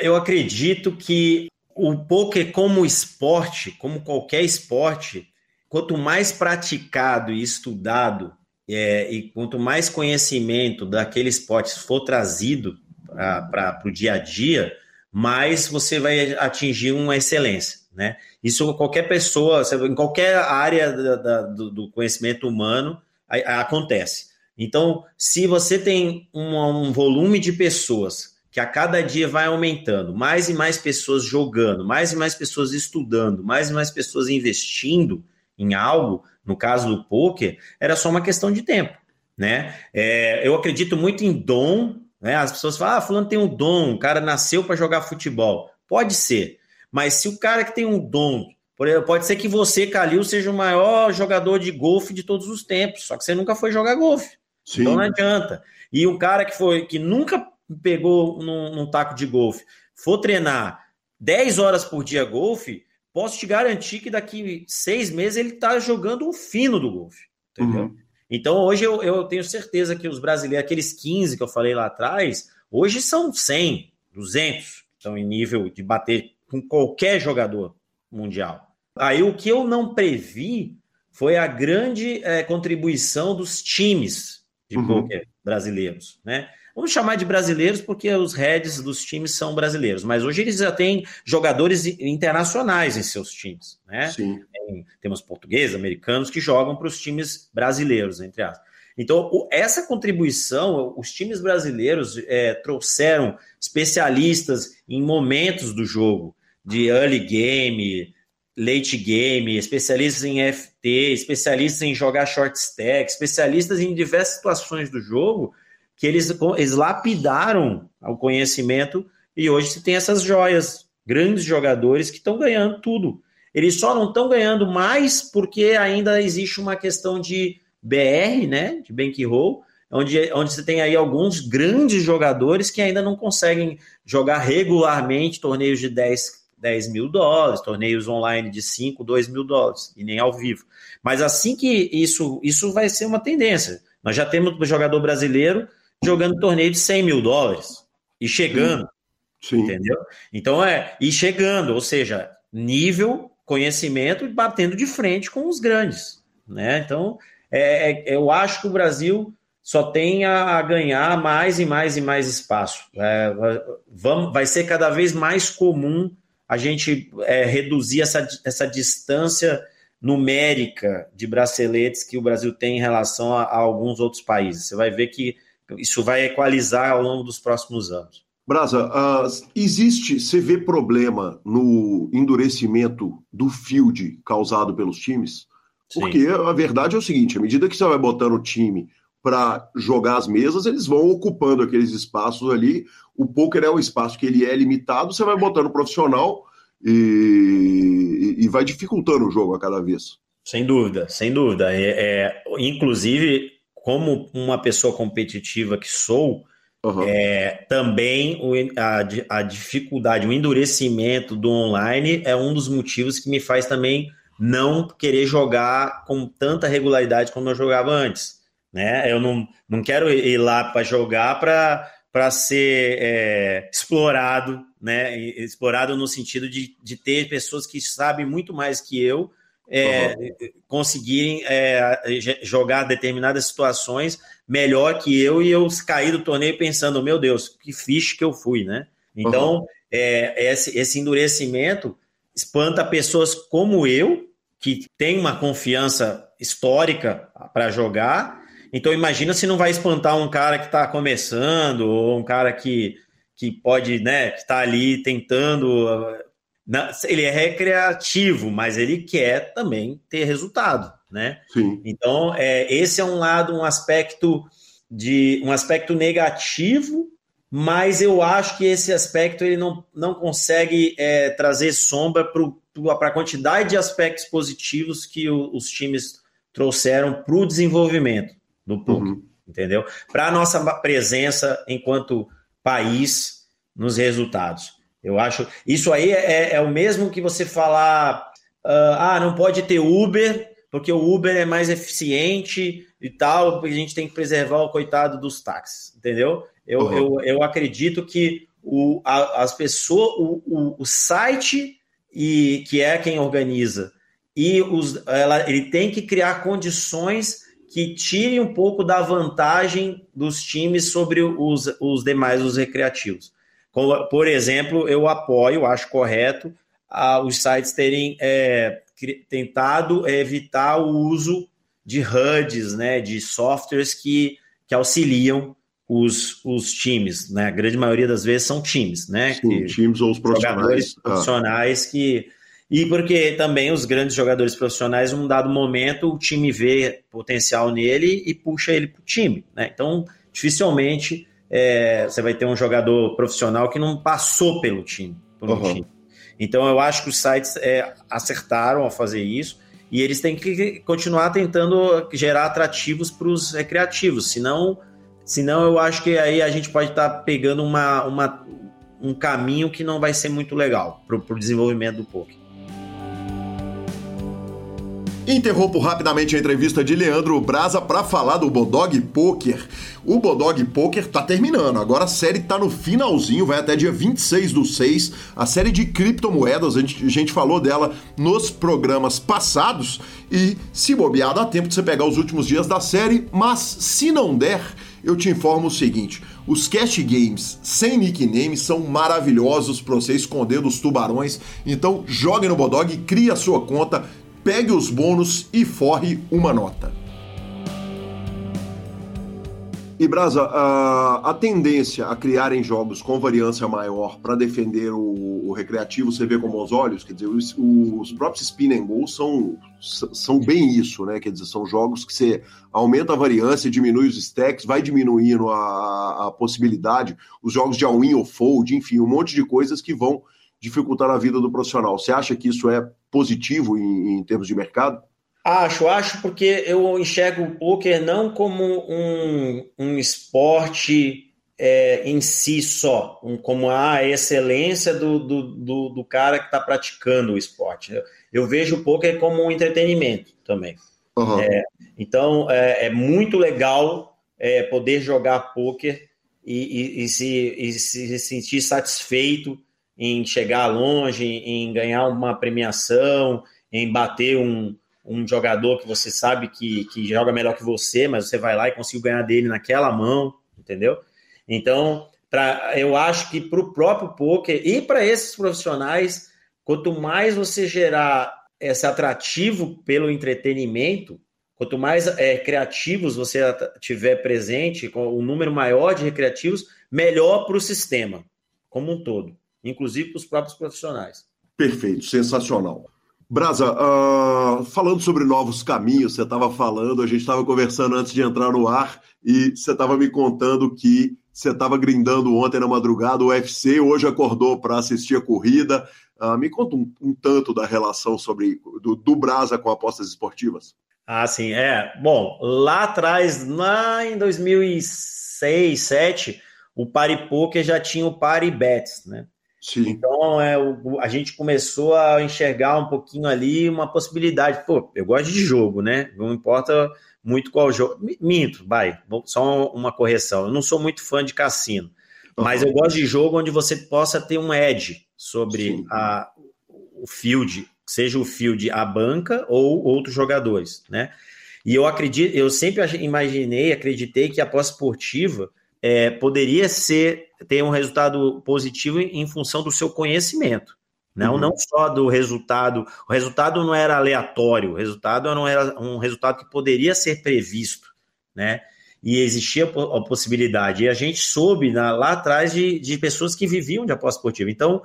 eu acredito que o poker como esporte, como qualquer esporte, quanto mais praticado e estudado é, e quanto mais conhecimento daquele esporte for trazido para o dia a dia, mais você vai atingir uma excelência. Né? Isso qualquer pessoa, em qualquer área da, da, do, conhecimento humano a, a, acontece. Então, se você tem um, um volume de pessoas que a cada dia vai aumentando, mais e mais pessoas jogando, mais e mais pessoas estudando, mais e mais pessoas investindo em algo, no caso do poker, era só uma questão de tempo, né? É, eu acredito muito em dom, né? As pessoas falam, ah, fulano tem um dom, o cara nasceu para jogar futebol. Pode ser, mas se o cara que tem um dom, por exemplo, pode ser que você, Calil, seja o maior jogador de golfe de todos os tempos, só que você nunca foi jogar golfe. Sim. Então não adianta. E um cara que foi que nunca pegou num, num taco de golfe, for treinar 10 horas por dia golfe, posso te garantir que daqui seis meses ele está jogando um fino do golfe. Entendeu? Uhum. Então hoje eu, eu tenho certeza que os brasileiros, aqueles 15 que eu falei lá atrás, hoje são 100, 200, estão em nível de bater com qualquer jogador mundial. Aí o que eu não previ foi a grande é, contribuição dos times de uhum. poker brasileiros, né? Vamos chamar de brasileiros porque os heads dos times são brasileiros, mas hoje eles já têm jogadores internacionais em seus times, né? Sim. Tem, temos portugueses, americanos que jogam para os times brasileiros, entre aspas. Então, o, essa contribuição, os times brasileiros é, trouxeram especialistas em momentos do jogo, de early game, late game, especialistas em FT, especialistas em jogar short stack, especialistas em diversas situações do jogo que eles, eles lapidaram o conhecimento e hoje se tem essas joias, grandes jogadores que estão ganhando tudo. Eles só não estão ganhando mais porque ainda existe uma questão de BR, né, de bankroll, onde, onde você tem aí alguns grandes jogadores que ainda não conseguem jogar regularmente torneios de 10, 10 mil dólares, torneios online de 5, 2 mil dólares, e nem ao vivo. Mas assim que isso, isso vai ser uma tendência. Nós já temos jogador brasileiro jogando torneio de 100 mil dólares e chegando. Sim. Entendeu? Então é, e chegando, ou seja, nível, conhecimento, batendo de frente com os grandes. Né? Então, é, é, eu acho que o Brasil, só tem a ganhar mais e mais e mais espaço. É, vamos, vai ser cada vez mais comum a gente é, reduzir essa, essa distância numérica de braceletes que o Brasil tem em relação a, a alguns outros países. Você vai ver que isso vai equalizar ao longo dos próximos anos.
Brasa, uh, existe, você vê problema no endurecimento do field causado pelos times? Sim. Porque a verdade é o seguinte: à medida que você vai botando o time para jogar as mesas, eles vão ocupando aqueles espaços ali. O poker é um espaço que ele é limitado, você vai botando profissional e, e vai dificultando o jogo a cada vez.
Sem dúvida, sem dúvida. É, é, inclusive, como uma pessoa competitiva que sou, Uhum. É, também a, a dificuldade, o endurecimento do online é um dos motivos que me faz também não querer jogar com tanta regularidade como eu jogava antes. Né? Eu não, não quero ir lá para jogar para ser é, explorado, né? explorado no sentido de, de ter pessoas que sabem muito mais que eu é, uhum. conseguirem é, jogar determinadas situações melhor que eu e eu caí do torneio pensando, meu Deus, que fixe que eu fui, né? Então, uhum. é, esse, esse endurecimento espanta pessoas como eu, que tem uma confiança histórica para jogar. Então, imagina se não vai espantar um cara que está começando, ou um cara que, que pode, né, que está ali tentando ele é recreativo, mas ele quer também ter resultado, né? Sim. Então, é, esse é um lado, um aspecto de um aspecto negativo, mas eu acho que esse aspecto ele não, não consegue é, trazer sombra para a quantidade de aspectos positivos que o, os times trouxeram para o desenvolvimento do PUC, uhum. entendeu? Para a nossa presença enquanto país nos resultados. Eu acho. Isso aí é, é o mesmo que você falar. Uh, ah, não pode ter Uber, porque o Uber é mais eficiente e tal, porque a gente tem que preservar o coitado dos táxis, entendeu? Eu, uhum. eu, eu acredito que o, a, as pessoas, o, o, o, site e que é quem organiza, e os, ela, ele tem que criar condições que tirem um pouco da vantagem dos times sobre os, os demais, os recreativos. Por exemplo, eu apoio, acho correto, os sites terem é, tentado evitar o uso de HUDs, né, de softwares que, que auxiliam os, os times, né? A grande maioria das vezes são times, né?
Sim, que, times ou os profissionais.
Ah. profissionais ah. que. E porque também os grandes jogadores profissionais, num dado momento, o time vê potencial nele e puxa ele para o time. Né? Então, dificilmente é, você vai ter um jogador profissional que não passou pelo time. Pelo uhum. time. Então eu acho que os sites é, acertaram ao fazer isso e eles têm que continuar tentando gerar atrativos para os recreativos, senão, senão eu acho que aí a gente pode estar tá pegando uma, uma, um caminho que não vai ser muito legal para o desenvolvimento do poker.
Interrompo rapidamente a entrevista de Leandro Braza para falar do Bodog Poker. O Bodog Poker tá terminando, agora a série tá no finalzinho, vai até dia 26 do 6. A série de criptomoedas, a gente, a gente falou dela nos programas passados e se bobear dá tempo de você pegar os últimos dias da série, mas se não der, eu te informo o seguinte: os cash games sem nickname são maravilhosos para você esconder dos tubarões. Então jogue no Bodog, crie a sua conta, pegue os bônus e forre uma nota. E Brasa, a, a, tendência a criarem jogos com variância maior para defender o, o, recreativo, você vê com bons olhos? Quer dizer, os, os próprios spin and go são, são bem isso, né? Quer dizer, são jogos que você aumenta a variância, diminui os stacks, vai diminuindo a, a possibilidade, os jogos de all-in ou fold, enfim, um monte de coisas que vão dificultar a vida do profissional. Você acha que isso é positivo em, em termos de mercado?
Acho, acho, porque eu enxergo o poker não como um, um esporte é, em si só, um, como a excelência do, do, do, do cara que está praticando o esporte. Eu, eu, vejo o poker como um entretenimento também. Uhum. É, então, é, é, muito legal é, poder jogar poker e, e, e, se, e se sentir satisfeito em chegar longe, em ganhar uma premiação, em bater um, um jogador que você sabe que, que joga melhor que você, mas você vai lá e conseguiu ganhar dele naquela mão, entendeu? Então, pra, eu acho que para o próprio poker e para esses profissionais, quanto mais você gerar esse atrativo pelo entretenimento, quanto mais é, criativos você tiver presente, com um número maior de recreativos, melhor para o sistema como um todo, inclusive para os próprios profissionais.
Perfeito, sensacional. Brasa, uh, falando sobre novos caminhos, você estava falando, a gente estava conversando antes de entrar no ar e você estava me contando que você estava grindando ontem na madrugada o UFC, hoje acordou para assistir a corrida. Uh, me conta um, um, tanto da relação sobre do, do Brasa com apostas esportivas.
Ah, sim, é. Bom, lá atrás, lá em 2006, 2007, o Pari Poker já tinha o Pari Bets, né? Sim. Então é, o, a gente começou a enxergar um pouquinho ali uma possibilidade. Pô, eu gosto de jogo, né? Não importa muito qual jogo. Minto, vai, só uma correção. Eu não sou muito fã de cassino, uhum. mas eu gosto de jogo onde você possa ter um edge sobre a, o field, seja o field a banca ou outros jogadores, né? E eu acredito, eu sempre imaginei, acreditei que a pós-esportiva é, poderia ser ter um resultado positivo em, função do seu conhecimento. Não, uhum. não só do resultado. O resultado não era aleatório, o resultado não era um resultado que poderia ser previsto, né? E existia a possibilidade. E a gente soube na, lá atrás de, de pessoas que viviam de aposta esportiva. Então,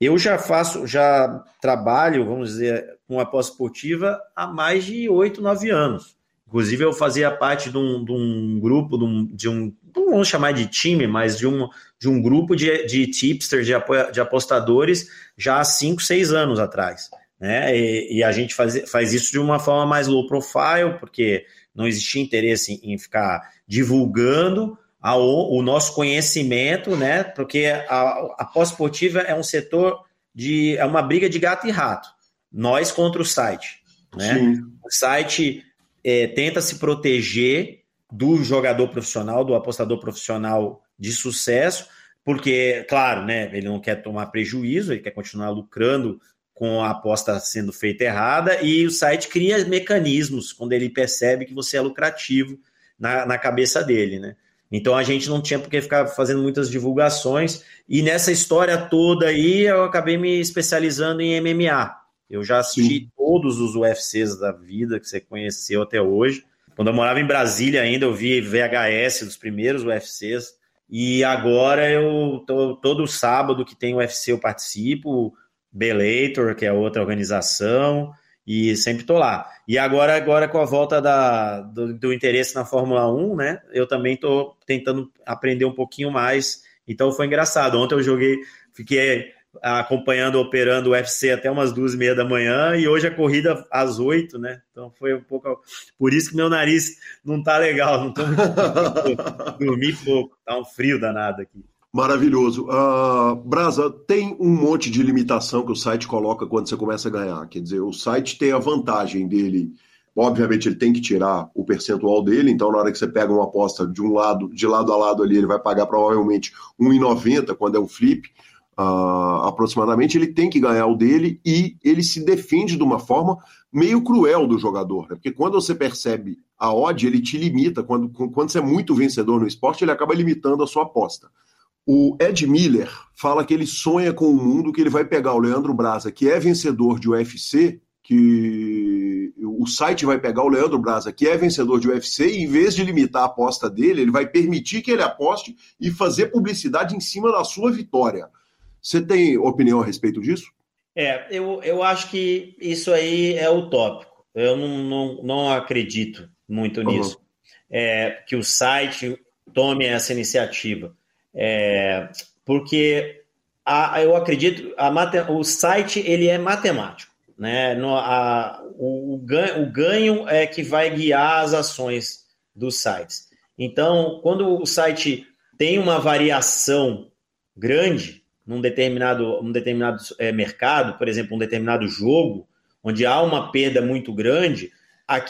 eu já faço, já trabalho, vamos dizer, com aposta esportiva há mais de oito, nove anos. Inclusive, eu fazia parte de um, de um grupo, de um, de um, não vamos chamar de time, mas de um, de um grupo de, de tipsters, de, de apostadores, já há 5, 6 anos atrás. Né? E, e, a gente faz, faz isso de uma forma mais low profile, porque não existia interesse em, em ficar divulgando a, o, o, nosso conhecimento, né? Porque a, a pós-esportiva é um setor de. é uma briga de gato e rato. Nós contra o site. Né? Sim. O site é, tenta se proteger do jogador profissional, do apostador profissional de sucesso, porque, claro, né, ele não quer tomar prejuízo, ele quer continuar lucrando com a aposta sendo feita errada, e o site cria mecanismos quando ele percebe que você é lucrativo na, na cabeça dele, né? Então a gente não tinha por que ficar fazendo muitas divulgações, e nessa história toda aí eu acabei me especializando em MMA. Eu já assisti Sim. todos os UFCs da vida que você conheceu até hoje. Quando eu morava em Brasília ainda, eu vi VHS dos primeiros UFCs. E agora eu tô, todo sábado que tem UFC eu participo, Bellator, que é outra organização, e sempre tô lá. E agora, agora com a volta da, do, do interesse na Fórmula 1, né? Eu também tô tentando aprender um pouquinho mais. Então foi engraçado. Ontem eu joguei, fiquei acompanhando, operando o UFC até umas duas e meia da manhã e hoje a corrida às oito, né? Então foi um pouco. Por isso que meu nariz não tá legal, não tô dormi pouco, tá um frio danado aqui.
Maravilhoso. Uh, Brasa, tem um monte de limitação que o site coloca quando você começa a ganhar. Quer dizer, o site tem a vantagem dele. Obviamente, ele tem que tirar o percentual dele, então na hora que você pega uma aposta de um lado, de lado a lado ali, ele vai pagar provavelmente 1,90 quando é um flip uh, aproximadamente, ele tem que ganhar o dele e ele se defende de uma forma meio cruel do jogador. Né? Porque quando você percebe a odd, ele te limita. Quando, quando você é muito vencedor no esporte, ele acaba limitando a sua aposta. O Ed Miller fala que ele sonha com o um mundo que ele vai pegar o Leandro Braza, que é vencedor de UFC, que o site vai pegar o Leandro Braza, que é vencedor de UFC, e em vez de limitar a aposta dele, ele vai permitir que ele aposte e fazer publicidade em cima da sua vitória. Você tem opinião a respeito disso?
É, eu, eu acho que isso aí é utópico. Eu não, não, não acredito muito nisso. Uhum. É, que o site tome essa iniciativa. É, porque a, eu acredito a, o site ele é matemático. Né? No, a, o, o, ganho, o ganho é que vai guiar as ações dos sites. Então, quando o site tem uma variação grande, num determinado, um determinado é, mercado, por exemplo, um determinado jogo, onde há uma perda muito grande,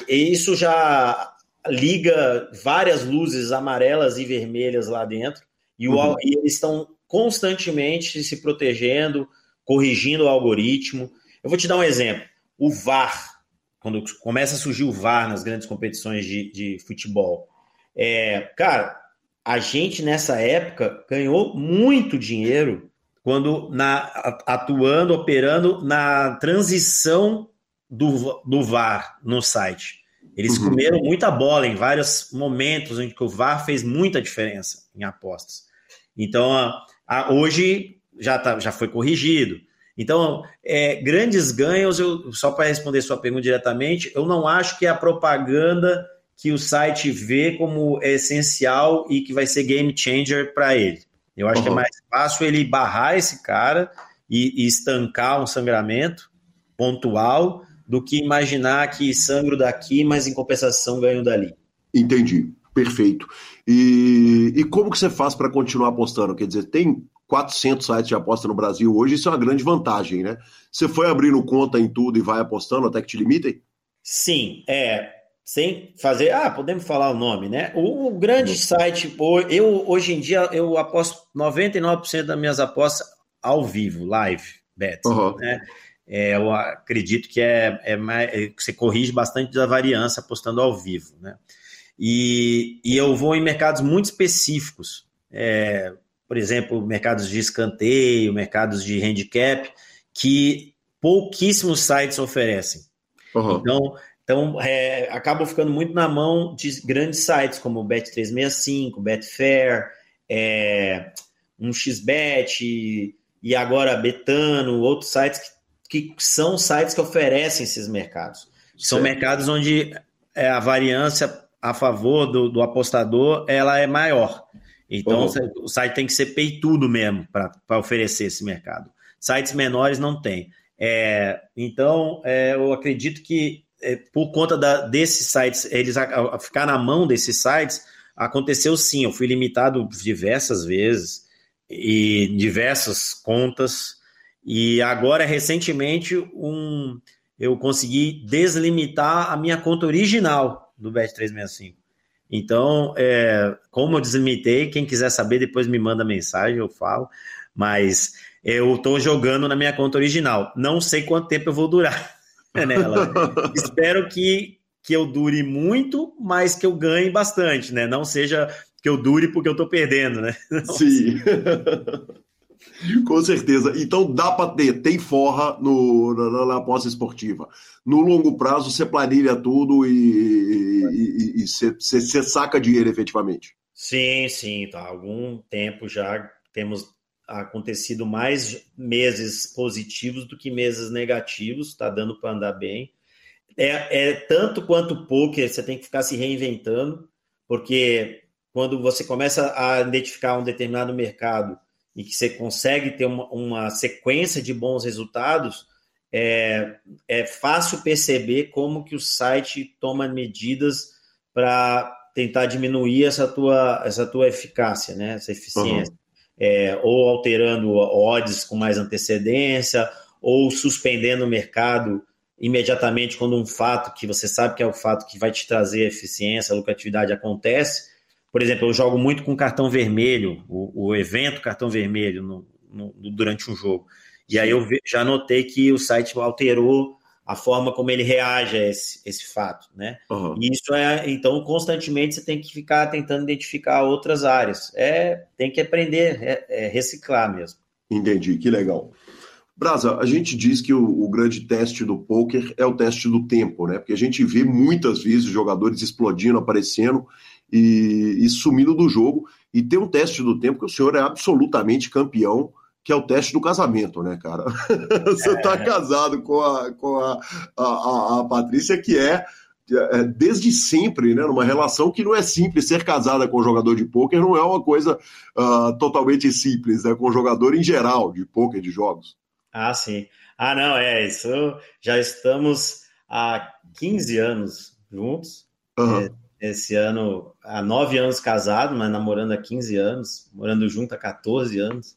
isso já liga várias luzes amarelas e vermelhas lá dentro, e, o, uhum. e eles estão constantemente se protegendo, corrigindo o algoritmo. Eu vou te dar um exemplo. O VAR, quando começa a surgir o VAR nas grandes competições de, de futebol, é, cara, a gente nessa época ganhou muito dinheiro quando na, atuando, operando na transição do, do VAR no site. Eles uhum. comeram muita bola em vários momentos onde o VAR fez muita diferença em apostas. Então, a, a, hoje já, tá, já foi corrigido. Então, é, grandes ganhos, eu, só para responder sua pergunta diretamente, eu não acho que é a propaganda que o site vê como essencial e que vai ser game changer para ele. Eu acho uhum. que é mais fácil ele barrar esse cara e, e, estancar um sangramento pontual do que imaginar que sangro daqui, mas em compensação ganho dali.
Entendi, perfeito. E, e como que você faz para continuar apostando? Quer dizer, tem 400 sites de aposta no Brasil hoje, isso é uma grande vantagem, né? Você foi abrindo conta em tudo e vai apostando até que te limitem?
Sim, é sem fazer, ah, podemos falar o nome, né? O, o grande uhum. site, eu hoje em dia eu aposto 99% das minhas apostas ao vivo, live bet, uhum. né? É, eu acredito que é, é mais, é, você corrige bastante da variância apostando ao vivo, né? E, e eu vou em mercados muito específicos, é, por exemplo, mercados de escanteio, mercados de handicap, que pouquíssimos sites oferecem. Uhum. Então, então, é, acabam ficando muito na mão de grandes sites como o Bet365, Betfair, é, um xbet e agora Betano, outros sites que, que, são sites que oferecem esses mercados. São mercados onde é, a variância a favor do, do, apostador ela é maior. Então, uhum. o site tem que ser peitudo mesmo para oferecer esse mercado. Sites menores não tem. É, então, é, eu acredito que é, por conta da, desses sites, eles a, a ficar na mão desses sites, aconteceu sim. Eu fui limitado diversas vezes e diversas contas. E agora, recentemente, um, eu consegui deslimitar a minha conta original do Bet365. Então, é, como eu deslimitei, quem quiser saber, depois me manda mensagem, eu falo. Mas eu estou jogando na minha conta original. Não sei quanto tempo eu vou durar nela. [laughs] Espero que, que eu dure muito, mas que eu ganhe bastante, né? Não seja que eu dure porque eu estou perdendo, né? [laughs]
Não, Sim. [laughs] Com certeza. Então dá para ter, tem forra no, na, na aposta esportiva. No longo prazo, você planilha tudo e você saca dinheiro efetivamente.
Sim, sim. Tá. Há algum tempo já temos acontecido mais meses positivos do que meses negativos, está dando para andar bem. É, é tanto quanto o poker, você tem que ficar se reinventando, porque quando você começa a identificar um determinado mercado e que você consegue ter uma, uma sequência de bons resultados, é, é fácil perceber como que o site toma medidas para tentar diminuir essa tua, essa tua eficácia, né? essa eficiência. Uhum é, ou alterando odds com mais antecedência, ou suspendendo o mercado imediatamente quando um fato que você sabe que é o fato que vai te trazer eficiência, lucratividade acontece. Por exemplo, eu jogo muito com cartão vermelho, o, o evento cartão vermelho no, no, durante um jogo. E aí eu já notei que o site alterou a forma como ele reage a esse, esse fato, né? Uhum. E isso é, então, constantemente você tem que ficar tentando identificar outras áreas. É, tem que aprender, é, é reciclar mesmo.
Entendi, que legal. Brasa, a gente diz que o, o, grande teste do poker é o teste do tempo, né? Porque a gente vê muitas vezes jogadores explodindo, aparecendo e, e sumindo do jogo. E tem um teste do tempo que o senhor é absolutamente campeão que é o teste do casamento, né, cara? [laughs] Você está é. casado com, a, com a, a, a Patrícia, que é, é, desde sempre, né, numa relação que não é simples. Ser casada com um jogador de pôquer não é uma coisa uh, totalmente simples, né, com um jogador em geral de pôquer, de jogos.
Ah, sim. Ah, não, é isso. Já estamos há 15 anos juntos. Uhum. Esse ano, há nove anos casado, mas namorando há 15 anos, morando junto há 14 anos.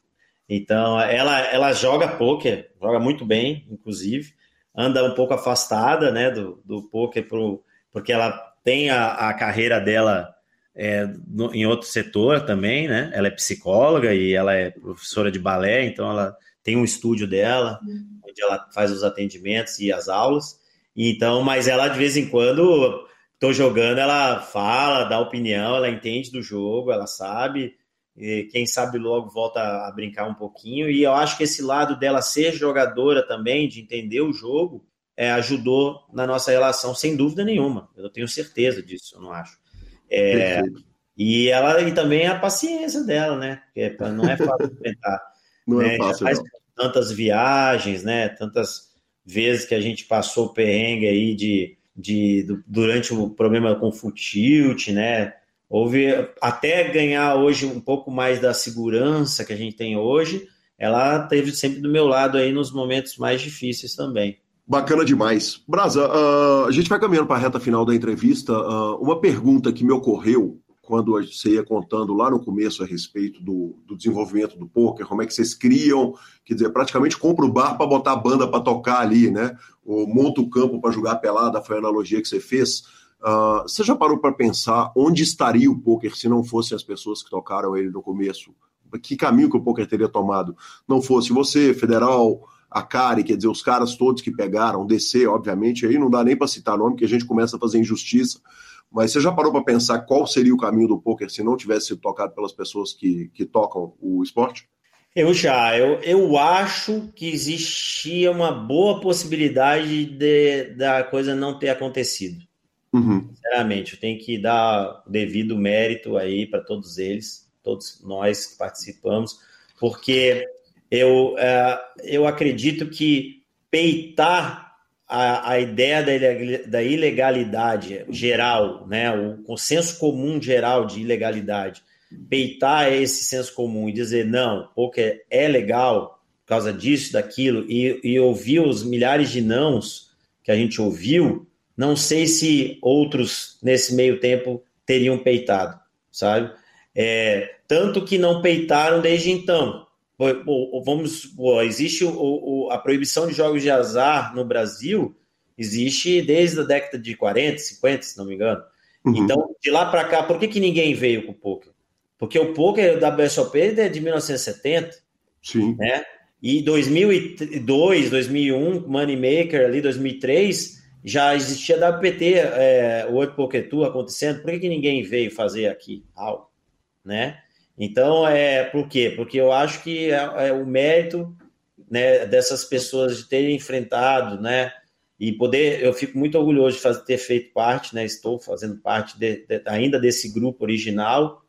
Então, ela, ela joga poker, joga muito bem, inclusive, anda um pouco afastada né, do, do poker, pro, porque ela tem a, a carreira dela é, no, em outro setor também, né? Ela é psicóloga e ela é professora de balé, então ela tem um estúdio dela, uhum. onde ela faz os atendimentos e as aulas. Então, mas ela de vez em quando tô jogando, ela fala, dá opinião, ela entende do jogo, ela sabe. E quem sabe logo volta a brincar um pouquinho. E eu acho que esse lado dela ser jogadora também, de entender o jogo, é, ajudou na nossa relação, sem dúvida nenhuma. Eu tenho certeza disso, eu não acho. É, e ela e também a paciência dela, né? Porque não é fácil enfrentar. [laughs]
não
né?
é fácil.
faz
Não.
tantas viagens, né? Tantas vezes que a gente passou perrengue aí de, de do- durante o problema com o foot tilt, né? Houve até ganhar hoje um pouco mais da segurança que a gente tem hoje. Ela teve sempre do meu lado aí nos momentos mais difíceis também.
Bacana demais. Brasa, ah, a gente vai caminhando para a reta final da entrevista. Ah, uma pergunta que me ocorreu quando você ia contando lá no começo a respeito do, do desenvolvimento do poker, como é que vocês criam, quer dizer, praticamente compra o bar para botar a banda para tocar ali, né? Ou monta o campo para jogar pelada, foi a analogia que você fez. Ah, você já parou para pensar onde estaria o poker se não fossem as pessoas que tocaram ele no começo? Que caminho que o poker teria tomado? Não fosse você, Federal, a Cari, quer dizer, os caras todos que pegaram, DC, obviamente, aí não dá nem para citar nome, que a gente começa a fazer injustiça. Mas você já parou para pensar qual seria o caminho do poker se não tivesse sido tocado pelas pessoas que, que tocam o esporte?
Eu já, eu, eu acho que existia uma boa possibilidade de, da coisa não ter acontecido.
Uhum.
Sinceramente, eu tenho que dar o devido mérito aí para todos eles, todos nós que participamos, porque eu, é, eu acredito que peitar a, a ideia da, ilegal- da ilegalidade geral, né, o consenso comum geral de ilegalidade, peitar esse senso comum e dizer não, poker é legal por causa disso, daquilo, e, e ouvir os milhares de nãos que a gente ouviu, não sei se outros nesse meio tempo teriam peitado, sabe? É, tanto que não peitaram desde então. Vamos, existe o- o- a proibição de jogos de azar no Brasil, existe desde a década de 40, 50, se não me engano.
Uhum.
Então, de lá para cá, por que, que ninguém veio com o poker? Porque o poker da BSOP é de 1970,
Sim.
né? E 2002, 2001, Moneymaker ali, 2003, já existia WPT, é, o Poker Tour acontecendo. Por que, que ninguém veio fazer aqui algo, né? Então, é por quê? Porque eu acho que é, é o mérito né, dessas pessoas de terem enfrentado, né? E poder, eu fico muito orgulhoso de fazer, ter feito parte, né? Estou fazendo parte de, de, ainda desse grupo original,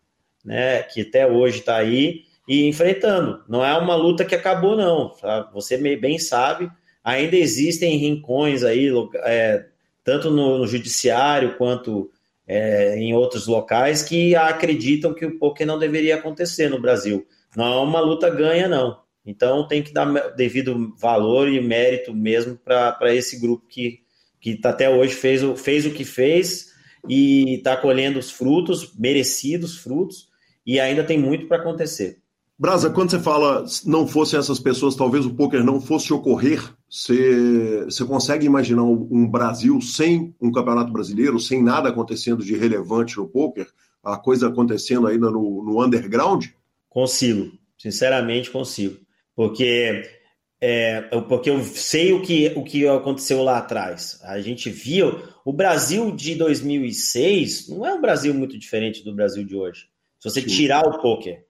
né? Que até hoje está aí e enfrentando. Não é uma luta que acabou, não. Tá? Você bem sabe, ainda existem rincões aí, é, tanto no, no, judiciário quanto é, em outros locais, que acreditam que o poker não deveria acontecer no Brasil. Não é uma luta ganha, não. Então tem que dar devido valor e mérito mesmo para esse grupo que, que tá até hoje fez, fez o que fez e está colhendo os frutos, merecidos frutos, e ainda tem muito para acontecer.
Brasa, quando você fala não fossem essas pessoas, talvez o poker não fosse ocorrer, você, você consegue imaginar um Brasil sem um campeonato brasileiro, sem nada acontecendo de relevante no poker, a coisa acontecendo ainda no, no underground?
Consigo, sinceramente consigo. Porque, é, porque eu sei o que, o que aconteceu lá atrás. A gente viu o Brasil de 2006 não é um Brasil muito diferente do Brasil de hoje. Se você Sim. tirar o poker,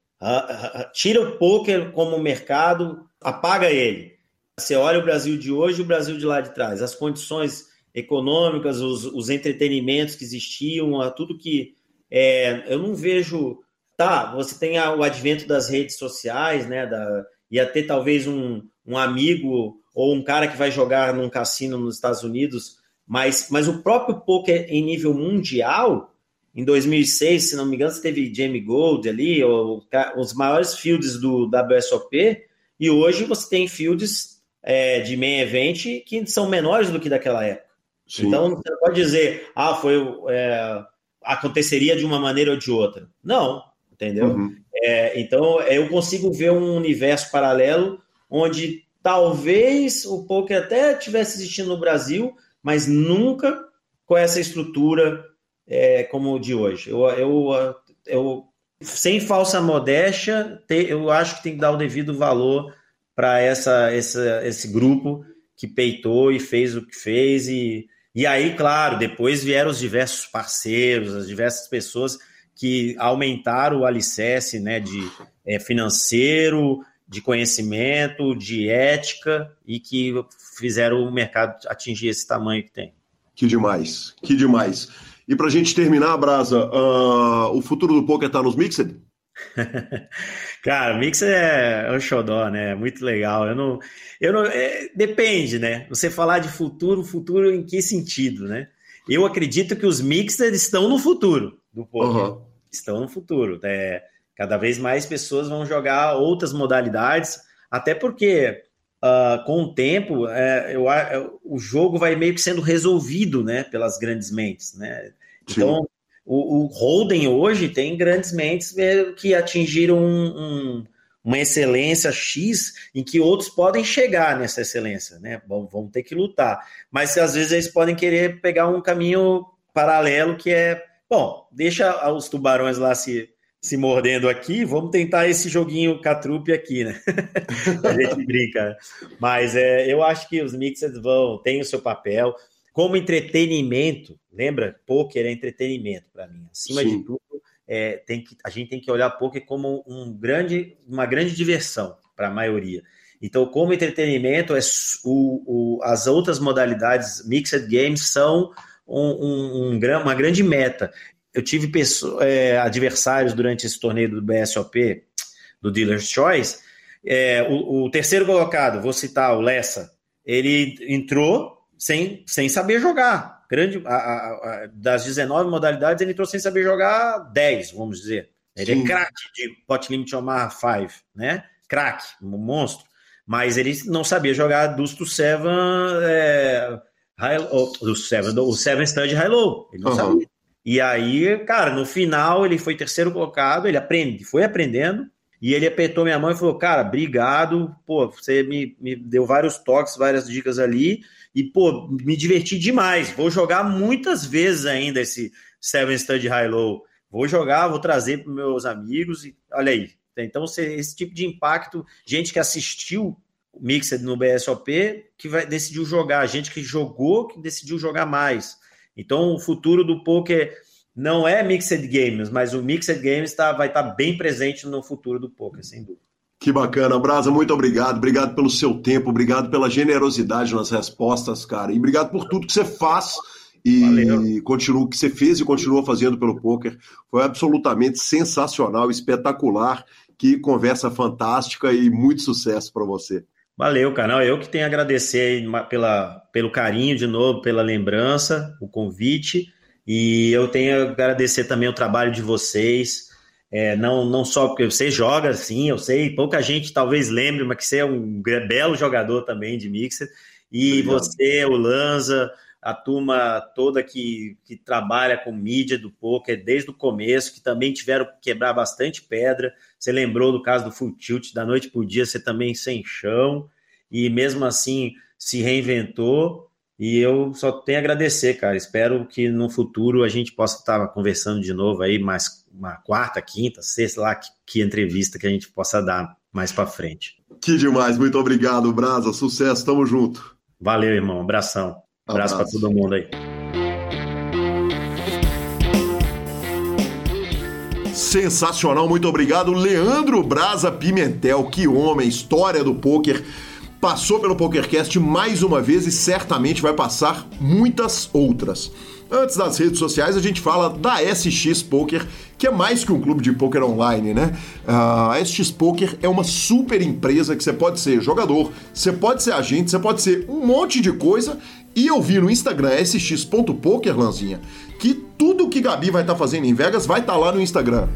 tira o poker como mercado, apaga ele. Você olha o Brasil de hoje e o Brasil de lá de trás. As condições econômicas, os, os entretenimentos que existiam, tudo que. É, eu não vejo. Tá, você tem o advento das redes sociais, né? Da, ia ter talvez um, um amigo ou um cara que vai jogar num cassino nos Estados Unidos, mas, mas o próprio poker em nível mundial, em 2006, se não me engano, você teve Jamie Gold ali, ou, os maiores fields do WSOP, e hoje você tem fields é, de main event que são menores do que daquela época. Sim. Então, você não pode dizer, ah, foi, é, aconteceria de uma maneira ou de outra. Não, entendeu? Uhum. É, então, eu consigo ver um universo paralelo onde talvez o poker até tivesse existindo no Brasil, mas nunca com essa estrutura é, como o de hoje. Eu, eu, eu, sem falsa modéstia, te, eu acho que tem que dar o devido valor para essa, essa, esse grupo que peitou e fez o que fez. E, e aí, claro, depois vieram os diversos parceiros, as diversas pessoas que aumentaram o alicerce né, de é, financeiro, de conhecimento, de ética e que fizeram o mercado atingir esse tamanho que tem.
Que demais, que demais. E para a gente terminar, Brasa, uh, o futuro do poker está nos Mixed? [laughs]
Cara, Mixed é, é um xodó, né? Muito legal. Eu não, eu não, é, depende, né? Você falar de futuro, futuro em que sentido, né? Eu acredito que os Mixed estão no futuro do poker. Uhum. Estão no futuro. É, cada vez mais pessoas vão jogar outras modalidades, até porque uh, com o tempo, é, eu, é, o jogo vai meio que sendo resolvido né, pelas grandes mentes. Né? Então, o, o, Holden hoje tem grandes mentes que atingiram um, um, uma excelência X em que outros podem chegar nessa excelência, né? Vão, vão ter que lutar. Mas às vezes eles podem querer pegar um caminho paralelo que é, bom, deixa os tubarões lá se se mordendo aqui, vamos tentar esse joguinho catrupe aqui, né? [laughs] a gente brinca. Mas é, eu acho que os mixers vão, têm o seu papel. Como entretenimento, lembra? Poker é entretenimento para mim. Acima Sim. de tudo, é, tem que, a gente tem que olhar poker como um grande, uma grande diversão para a maioria. Então, como entretenimento, é o, o, as outras modalidades, mixed games, são um, um, um, uma grande meta eu tive pessoas, é, adversários durante esse torneio do BSOP, do Dealer's Choice. É, o, o, terceiro colocado, vou citar o Lessa, ele entrou sem, sem saber jogar. Grande, a, a, a, das 19 modalidades, ele entrou sem saber jogar 10, vamos dizer. Ele é Sim. é craque de Pot Limit Omaha 5, né? Craque, um monstro. Mas ele não sabia jogar Dust to Seven, é, high, oh, do seven, o Seven Stud High Low. Ele não uhum. sabia. E aí, cara, no final ele foi terceiro colocado, ele aprende, foi aprendendo, e ele apertou minha mão e falou: Cara, obrigado, pô, você me, me deu vários toques, várias dicas ali, e pô, me diverti demais. Vou jogar muitas vezes ainda esse Seven Stud High Low. Vou jogar, vou trazer para meus amigos, e olha aí. Então, esse tipo de impacto, gente que assistiu o Mixed no BSOP, que vai, decidiu jogar, gente que jogou, que decidiu jogar mais. Então, o futuro do poker não é mixed games, mas o mixed games tá, vai estar tá bem presente no futuro do poker, sem dúvida.
Que bacana, Brasa, muito obrigado. Obrigado pelo seu tempo, obrigado pela generosidade nas respostas, cara. E obrigado por tudo que você faz e continua o que você fez e continua fazendo pelo poker. Foi absolutamente sensacional, espetacular. Que conversa fantástica e muito sucesso para você.
Valeu, canal. Eu que tenho a agradecer pela, pelo carinho de novo, pela lembrança, o convite. E eu tenho a agradecer também o trabalho de vocês. É, não, não só porque você joga, sim, eu sei, pouca gente talvez lembre, mas que você é um belo jogador também de Mixer. E Obrigado. você, o Lanza, a turma toda que, que trabalha com mídia do poker desde o começo, que também tiveram que quebrar bastante pedra. Você lembrou do caso do Full Tilt, da noite para o dia, você também sem chão, e mesmo assim se reinventou. E eu só tenho a agradecer, cara. Espero que no futuro a gente possa estar conversando de novo aí, mais uma quarta, quinta, sexta, lá, que, que entrevista que a gente possa dar mais para frente.
Que demais, muito obrigado, Brasa. Sucesso, tamo junto.
Valeu, irmão. Abração. Abraço, Abraço. para todo mundo aí.
Sensacional, muito obrigado. Leandro Braza Pimentel, que homem, história do poker. Passou pelo PokerCast mais uma vez e certamente vai passar muitas outras. Antes das redes sociais, a gente fala da SX Poker, que é mais que um clube de poker online, né? A SX Poker é uma super empresa que você pode ser jogador, você pode ser agente, você pode ser um monte de coisa e eu vi no Instagram sx.poker, Lanzinha, que tudo que Gabi vai estar tá fazendo em Vegas vai estar tá lá no Instagram.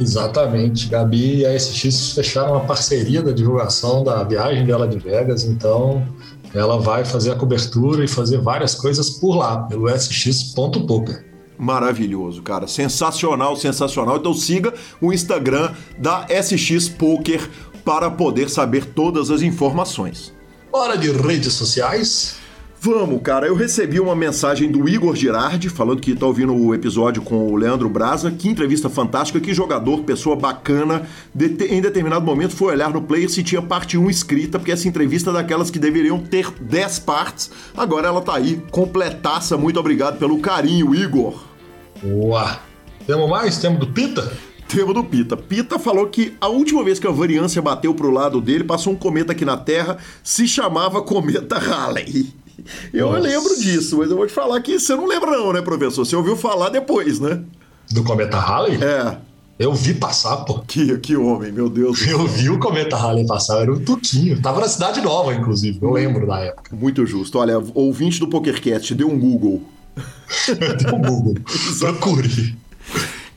Exatamente. Gabi e a SX fecharam uma parceria da divulgação da viagem dela de Vegas, então ela vai fazer a cobertura e fazer várias coisas por lá, pelo sx.poker.
Maravilhoso, cara. Sensacional, sensacional. Então siga o Instagram da SX Poker para poder saber todas as informações.
Hora de redes sociais.
Vamos, cara. Eu recebi uma mensagem do Igor Girardi falando que tá ouvindo o episódio com o Leandro Braza. Que entrevista fantástica, que jogador, pessoa bacana. De em determinado momento foi olhar no player se tinha parte 1 escrita, porque essa entrevista é daquelas que deveriam ter 10 partes. Agora ela tá aí, completaça. Muito obrigado pelo carinho, Igor.
Boa. Temos mais? Temos do Pita?
Temos do Pita. Pita falou que a última vez que a variância bateu pro lado dele, passou um cometa aqui na Terra, se chamava Cometa Halley. Eu Nossa. lembro disso, mas eu vou te falar que você não lembra não, né, professor? Você ouviu falar depois, né?
Do cometa Halley?
É.
Eu vi passar, pô.
Que, que homem, meu Deus.
Eu vi o cometa Halley passar, era um tuquinho. Tava na Cidade Nova, inclusive, eu lembro da época.
Muito justo. Olha, ouvinte do PokerCast, deu um Google. [laughs]
deu um Google. [laughs] Procure.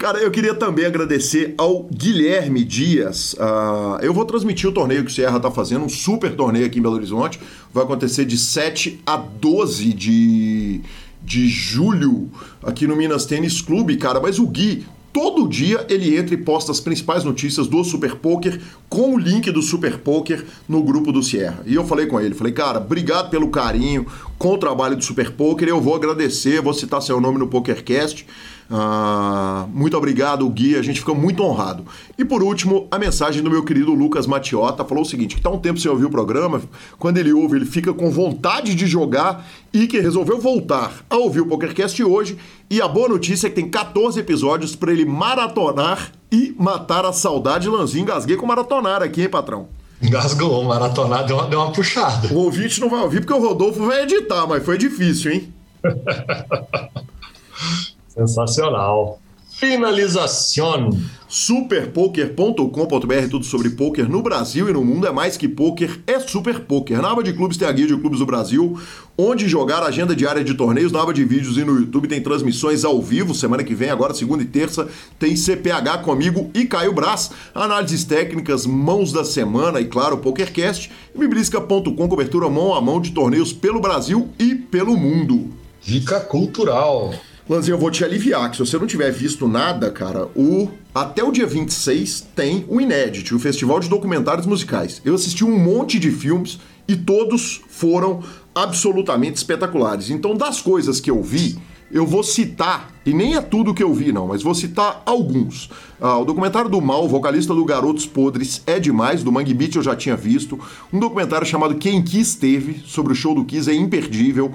Cara, eu queria também agradecer ao Guilherme Dias. Uh, eu vou transmitir o torneio que o Sierra está fazendo, um super torneio aqui em Belo Horizonte. Vai acontecer de 7 a 12 de, de julho aqui no Minas Tênis Clube, cara. Mas o Gui, todo dia ele entra e posta as principais notícias do Super Poker com o link do Super Poker no grupo do Sierra. E eu falei com ele, falei, cara, obrigado pelo carinho com o trabalho do Super Poker. Eu vou agradecer, vou citar seu nome no PokerCast. Ah, muito obrigado, Gui, a gente fica muito honrado. E por último, a mensagem do meu querido Lucas Matiota falou o seguinte: que tá um tempo sem ouvir o programa, quando ele ouve, ele fica com vontade de jogar e que resolveu voltar a ouvir o PokerCast hoje. E a boa notícia é que tem 14 episódios para ele maratonar e matar a saudade. Lanzinho, engasguei com maratonar aqui, hein, patrão?
Engasgou, maratonar deu uma, deu uma puxada.
O ouvinte não vai ouvir porque o Rodolfo vai editar, mas foi difícil, hein? [laughs]
Sensacional. Finalização.
Superpoker.com.br, tudo sobre poker no Brasil e no mundo. É mais que poker, é super poker. Na aba de clubes tem a guia de clubes do Brasil, onde jogar agenda diária de torneios. Na aba de vídeos e no YouTube tem transmissões ao vivo. Semana que vem, agora segunda e terça, tem CPH comigo e Caio Brás. Análises técnicas, mãos da semana e, claro, PokerCast. E Mibrisca.com, cobertura mão a mão de torneios pelo Brasil e pelo mundo.
Dica cultural.
Lanzinho, eu vou te aliviar, que se você não tiver visto nada, cara, o até o dia 26 tem o Inédito, o Festival de Documentários Musicais. Eu assisti um monte de filmes e todos foram absolutamente espetaculares. Então, das coisas que eu vi, eu vou citar, e nem é tudo que eu vi, não, mas vou citar alguns. Ah, o documentário do Mal, vocalista do Garotos Podres, é demais, do Mangue Beach eu já tinha visto. Um documentário chamado Quem Quis Teve, sobre o show do Kiss, é imperdível.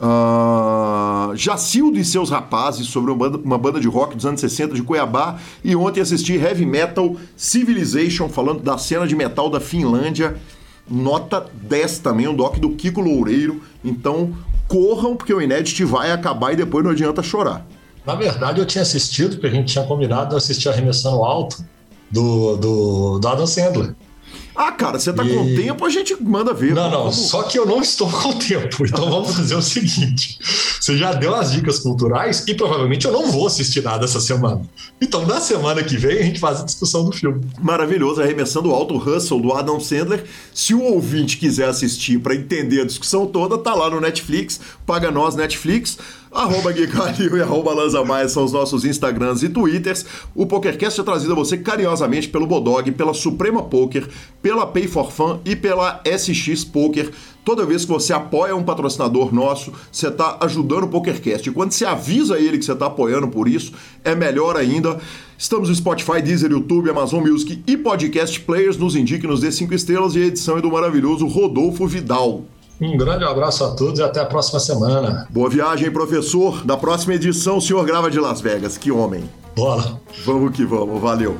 Uh, Jacildo e seus rapazes sobre uma banda, uma banda, de rock dos anos 60 de Cuiabá. E ontem assisti Heavy Metal Civilization falando da cena de metal da Finlândia. Nota 10 também, um doc do Kiko Loureiro. Então corram porque o Inédit vai acabar e depois não adianta chorar.
Na verdade eu tinha assistido porque a gente tinha combinado de assistir Arremessando Alto do, do, do Adam Sandler
ah, cara, você tá e... com tempo, a gente manda ver.
Não, não, vamos... só que eu não estou [laughs] com tempo. Então vamos fazer o seguinte: você já deu as dicas culturais e provavelmente eu não vou assistir nada essa semana. Então, na semana que vem, a gente faz a discussão do filme.
Maravilhoso, arremessando o Alto Russell do Adam Sandler. Se o ouvinte quiser assistir para entender a discussão toda, tá lá no Netflix. Paga nós, Netflix. Arroba Gui Calil e arroba Lanza Maia são os nossos Instagrams e Twitters. O PokerCast é trazido a você carinhosamente pelo Bodog, pela Suprema Poker, pela Pay for Fun e pela SX Poker. Toda vez que você apoia um patrocinador nosso, você está ajudando o PokerCast. E quando você avisa ele que você está apoiando por isso, é melhor ainda. Estamos no Spotify, Deezer, YouTube, Amazon Music e Podcast Players. Nos indique, nos dê cinco estrelas e a edição é do maravilhoso Rodolfo Vidal.
Um grande abraço a todos e até a próxima semana.
Boa viagem, professor. Da próxima edição, o senhor grava de Las Vegas. Que homem.
Bora.
Vamos que vamos. Valeu.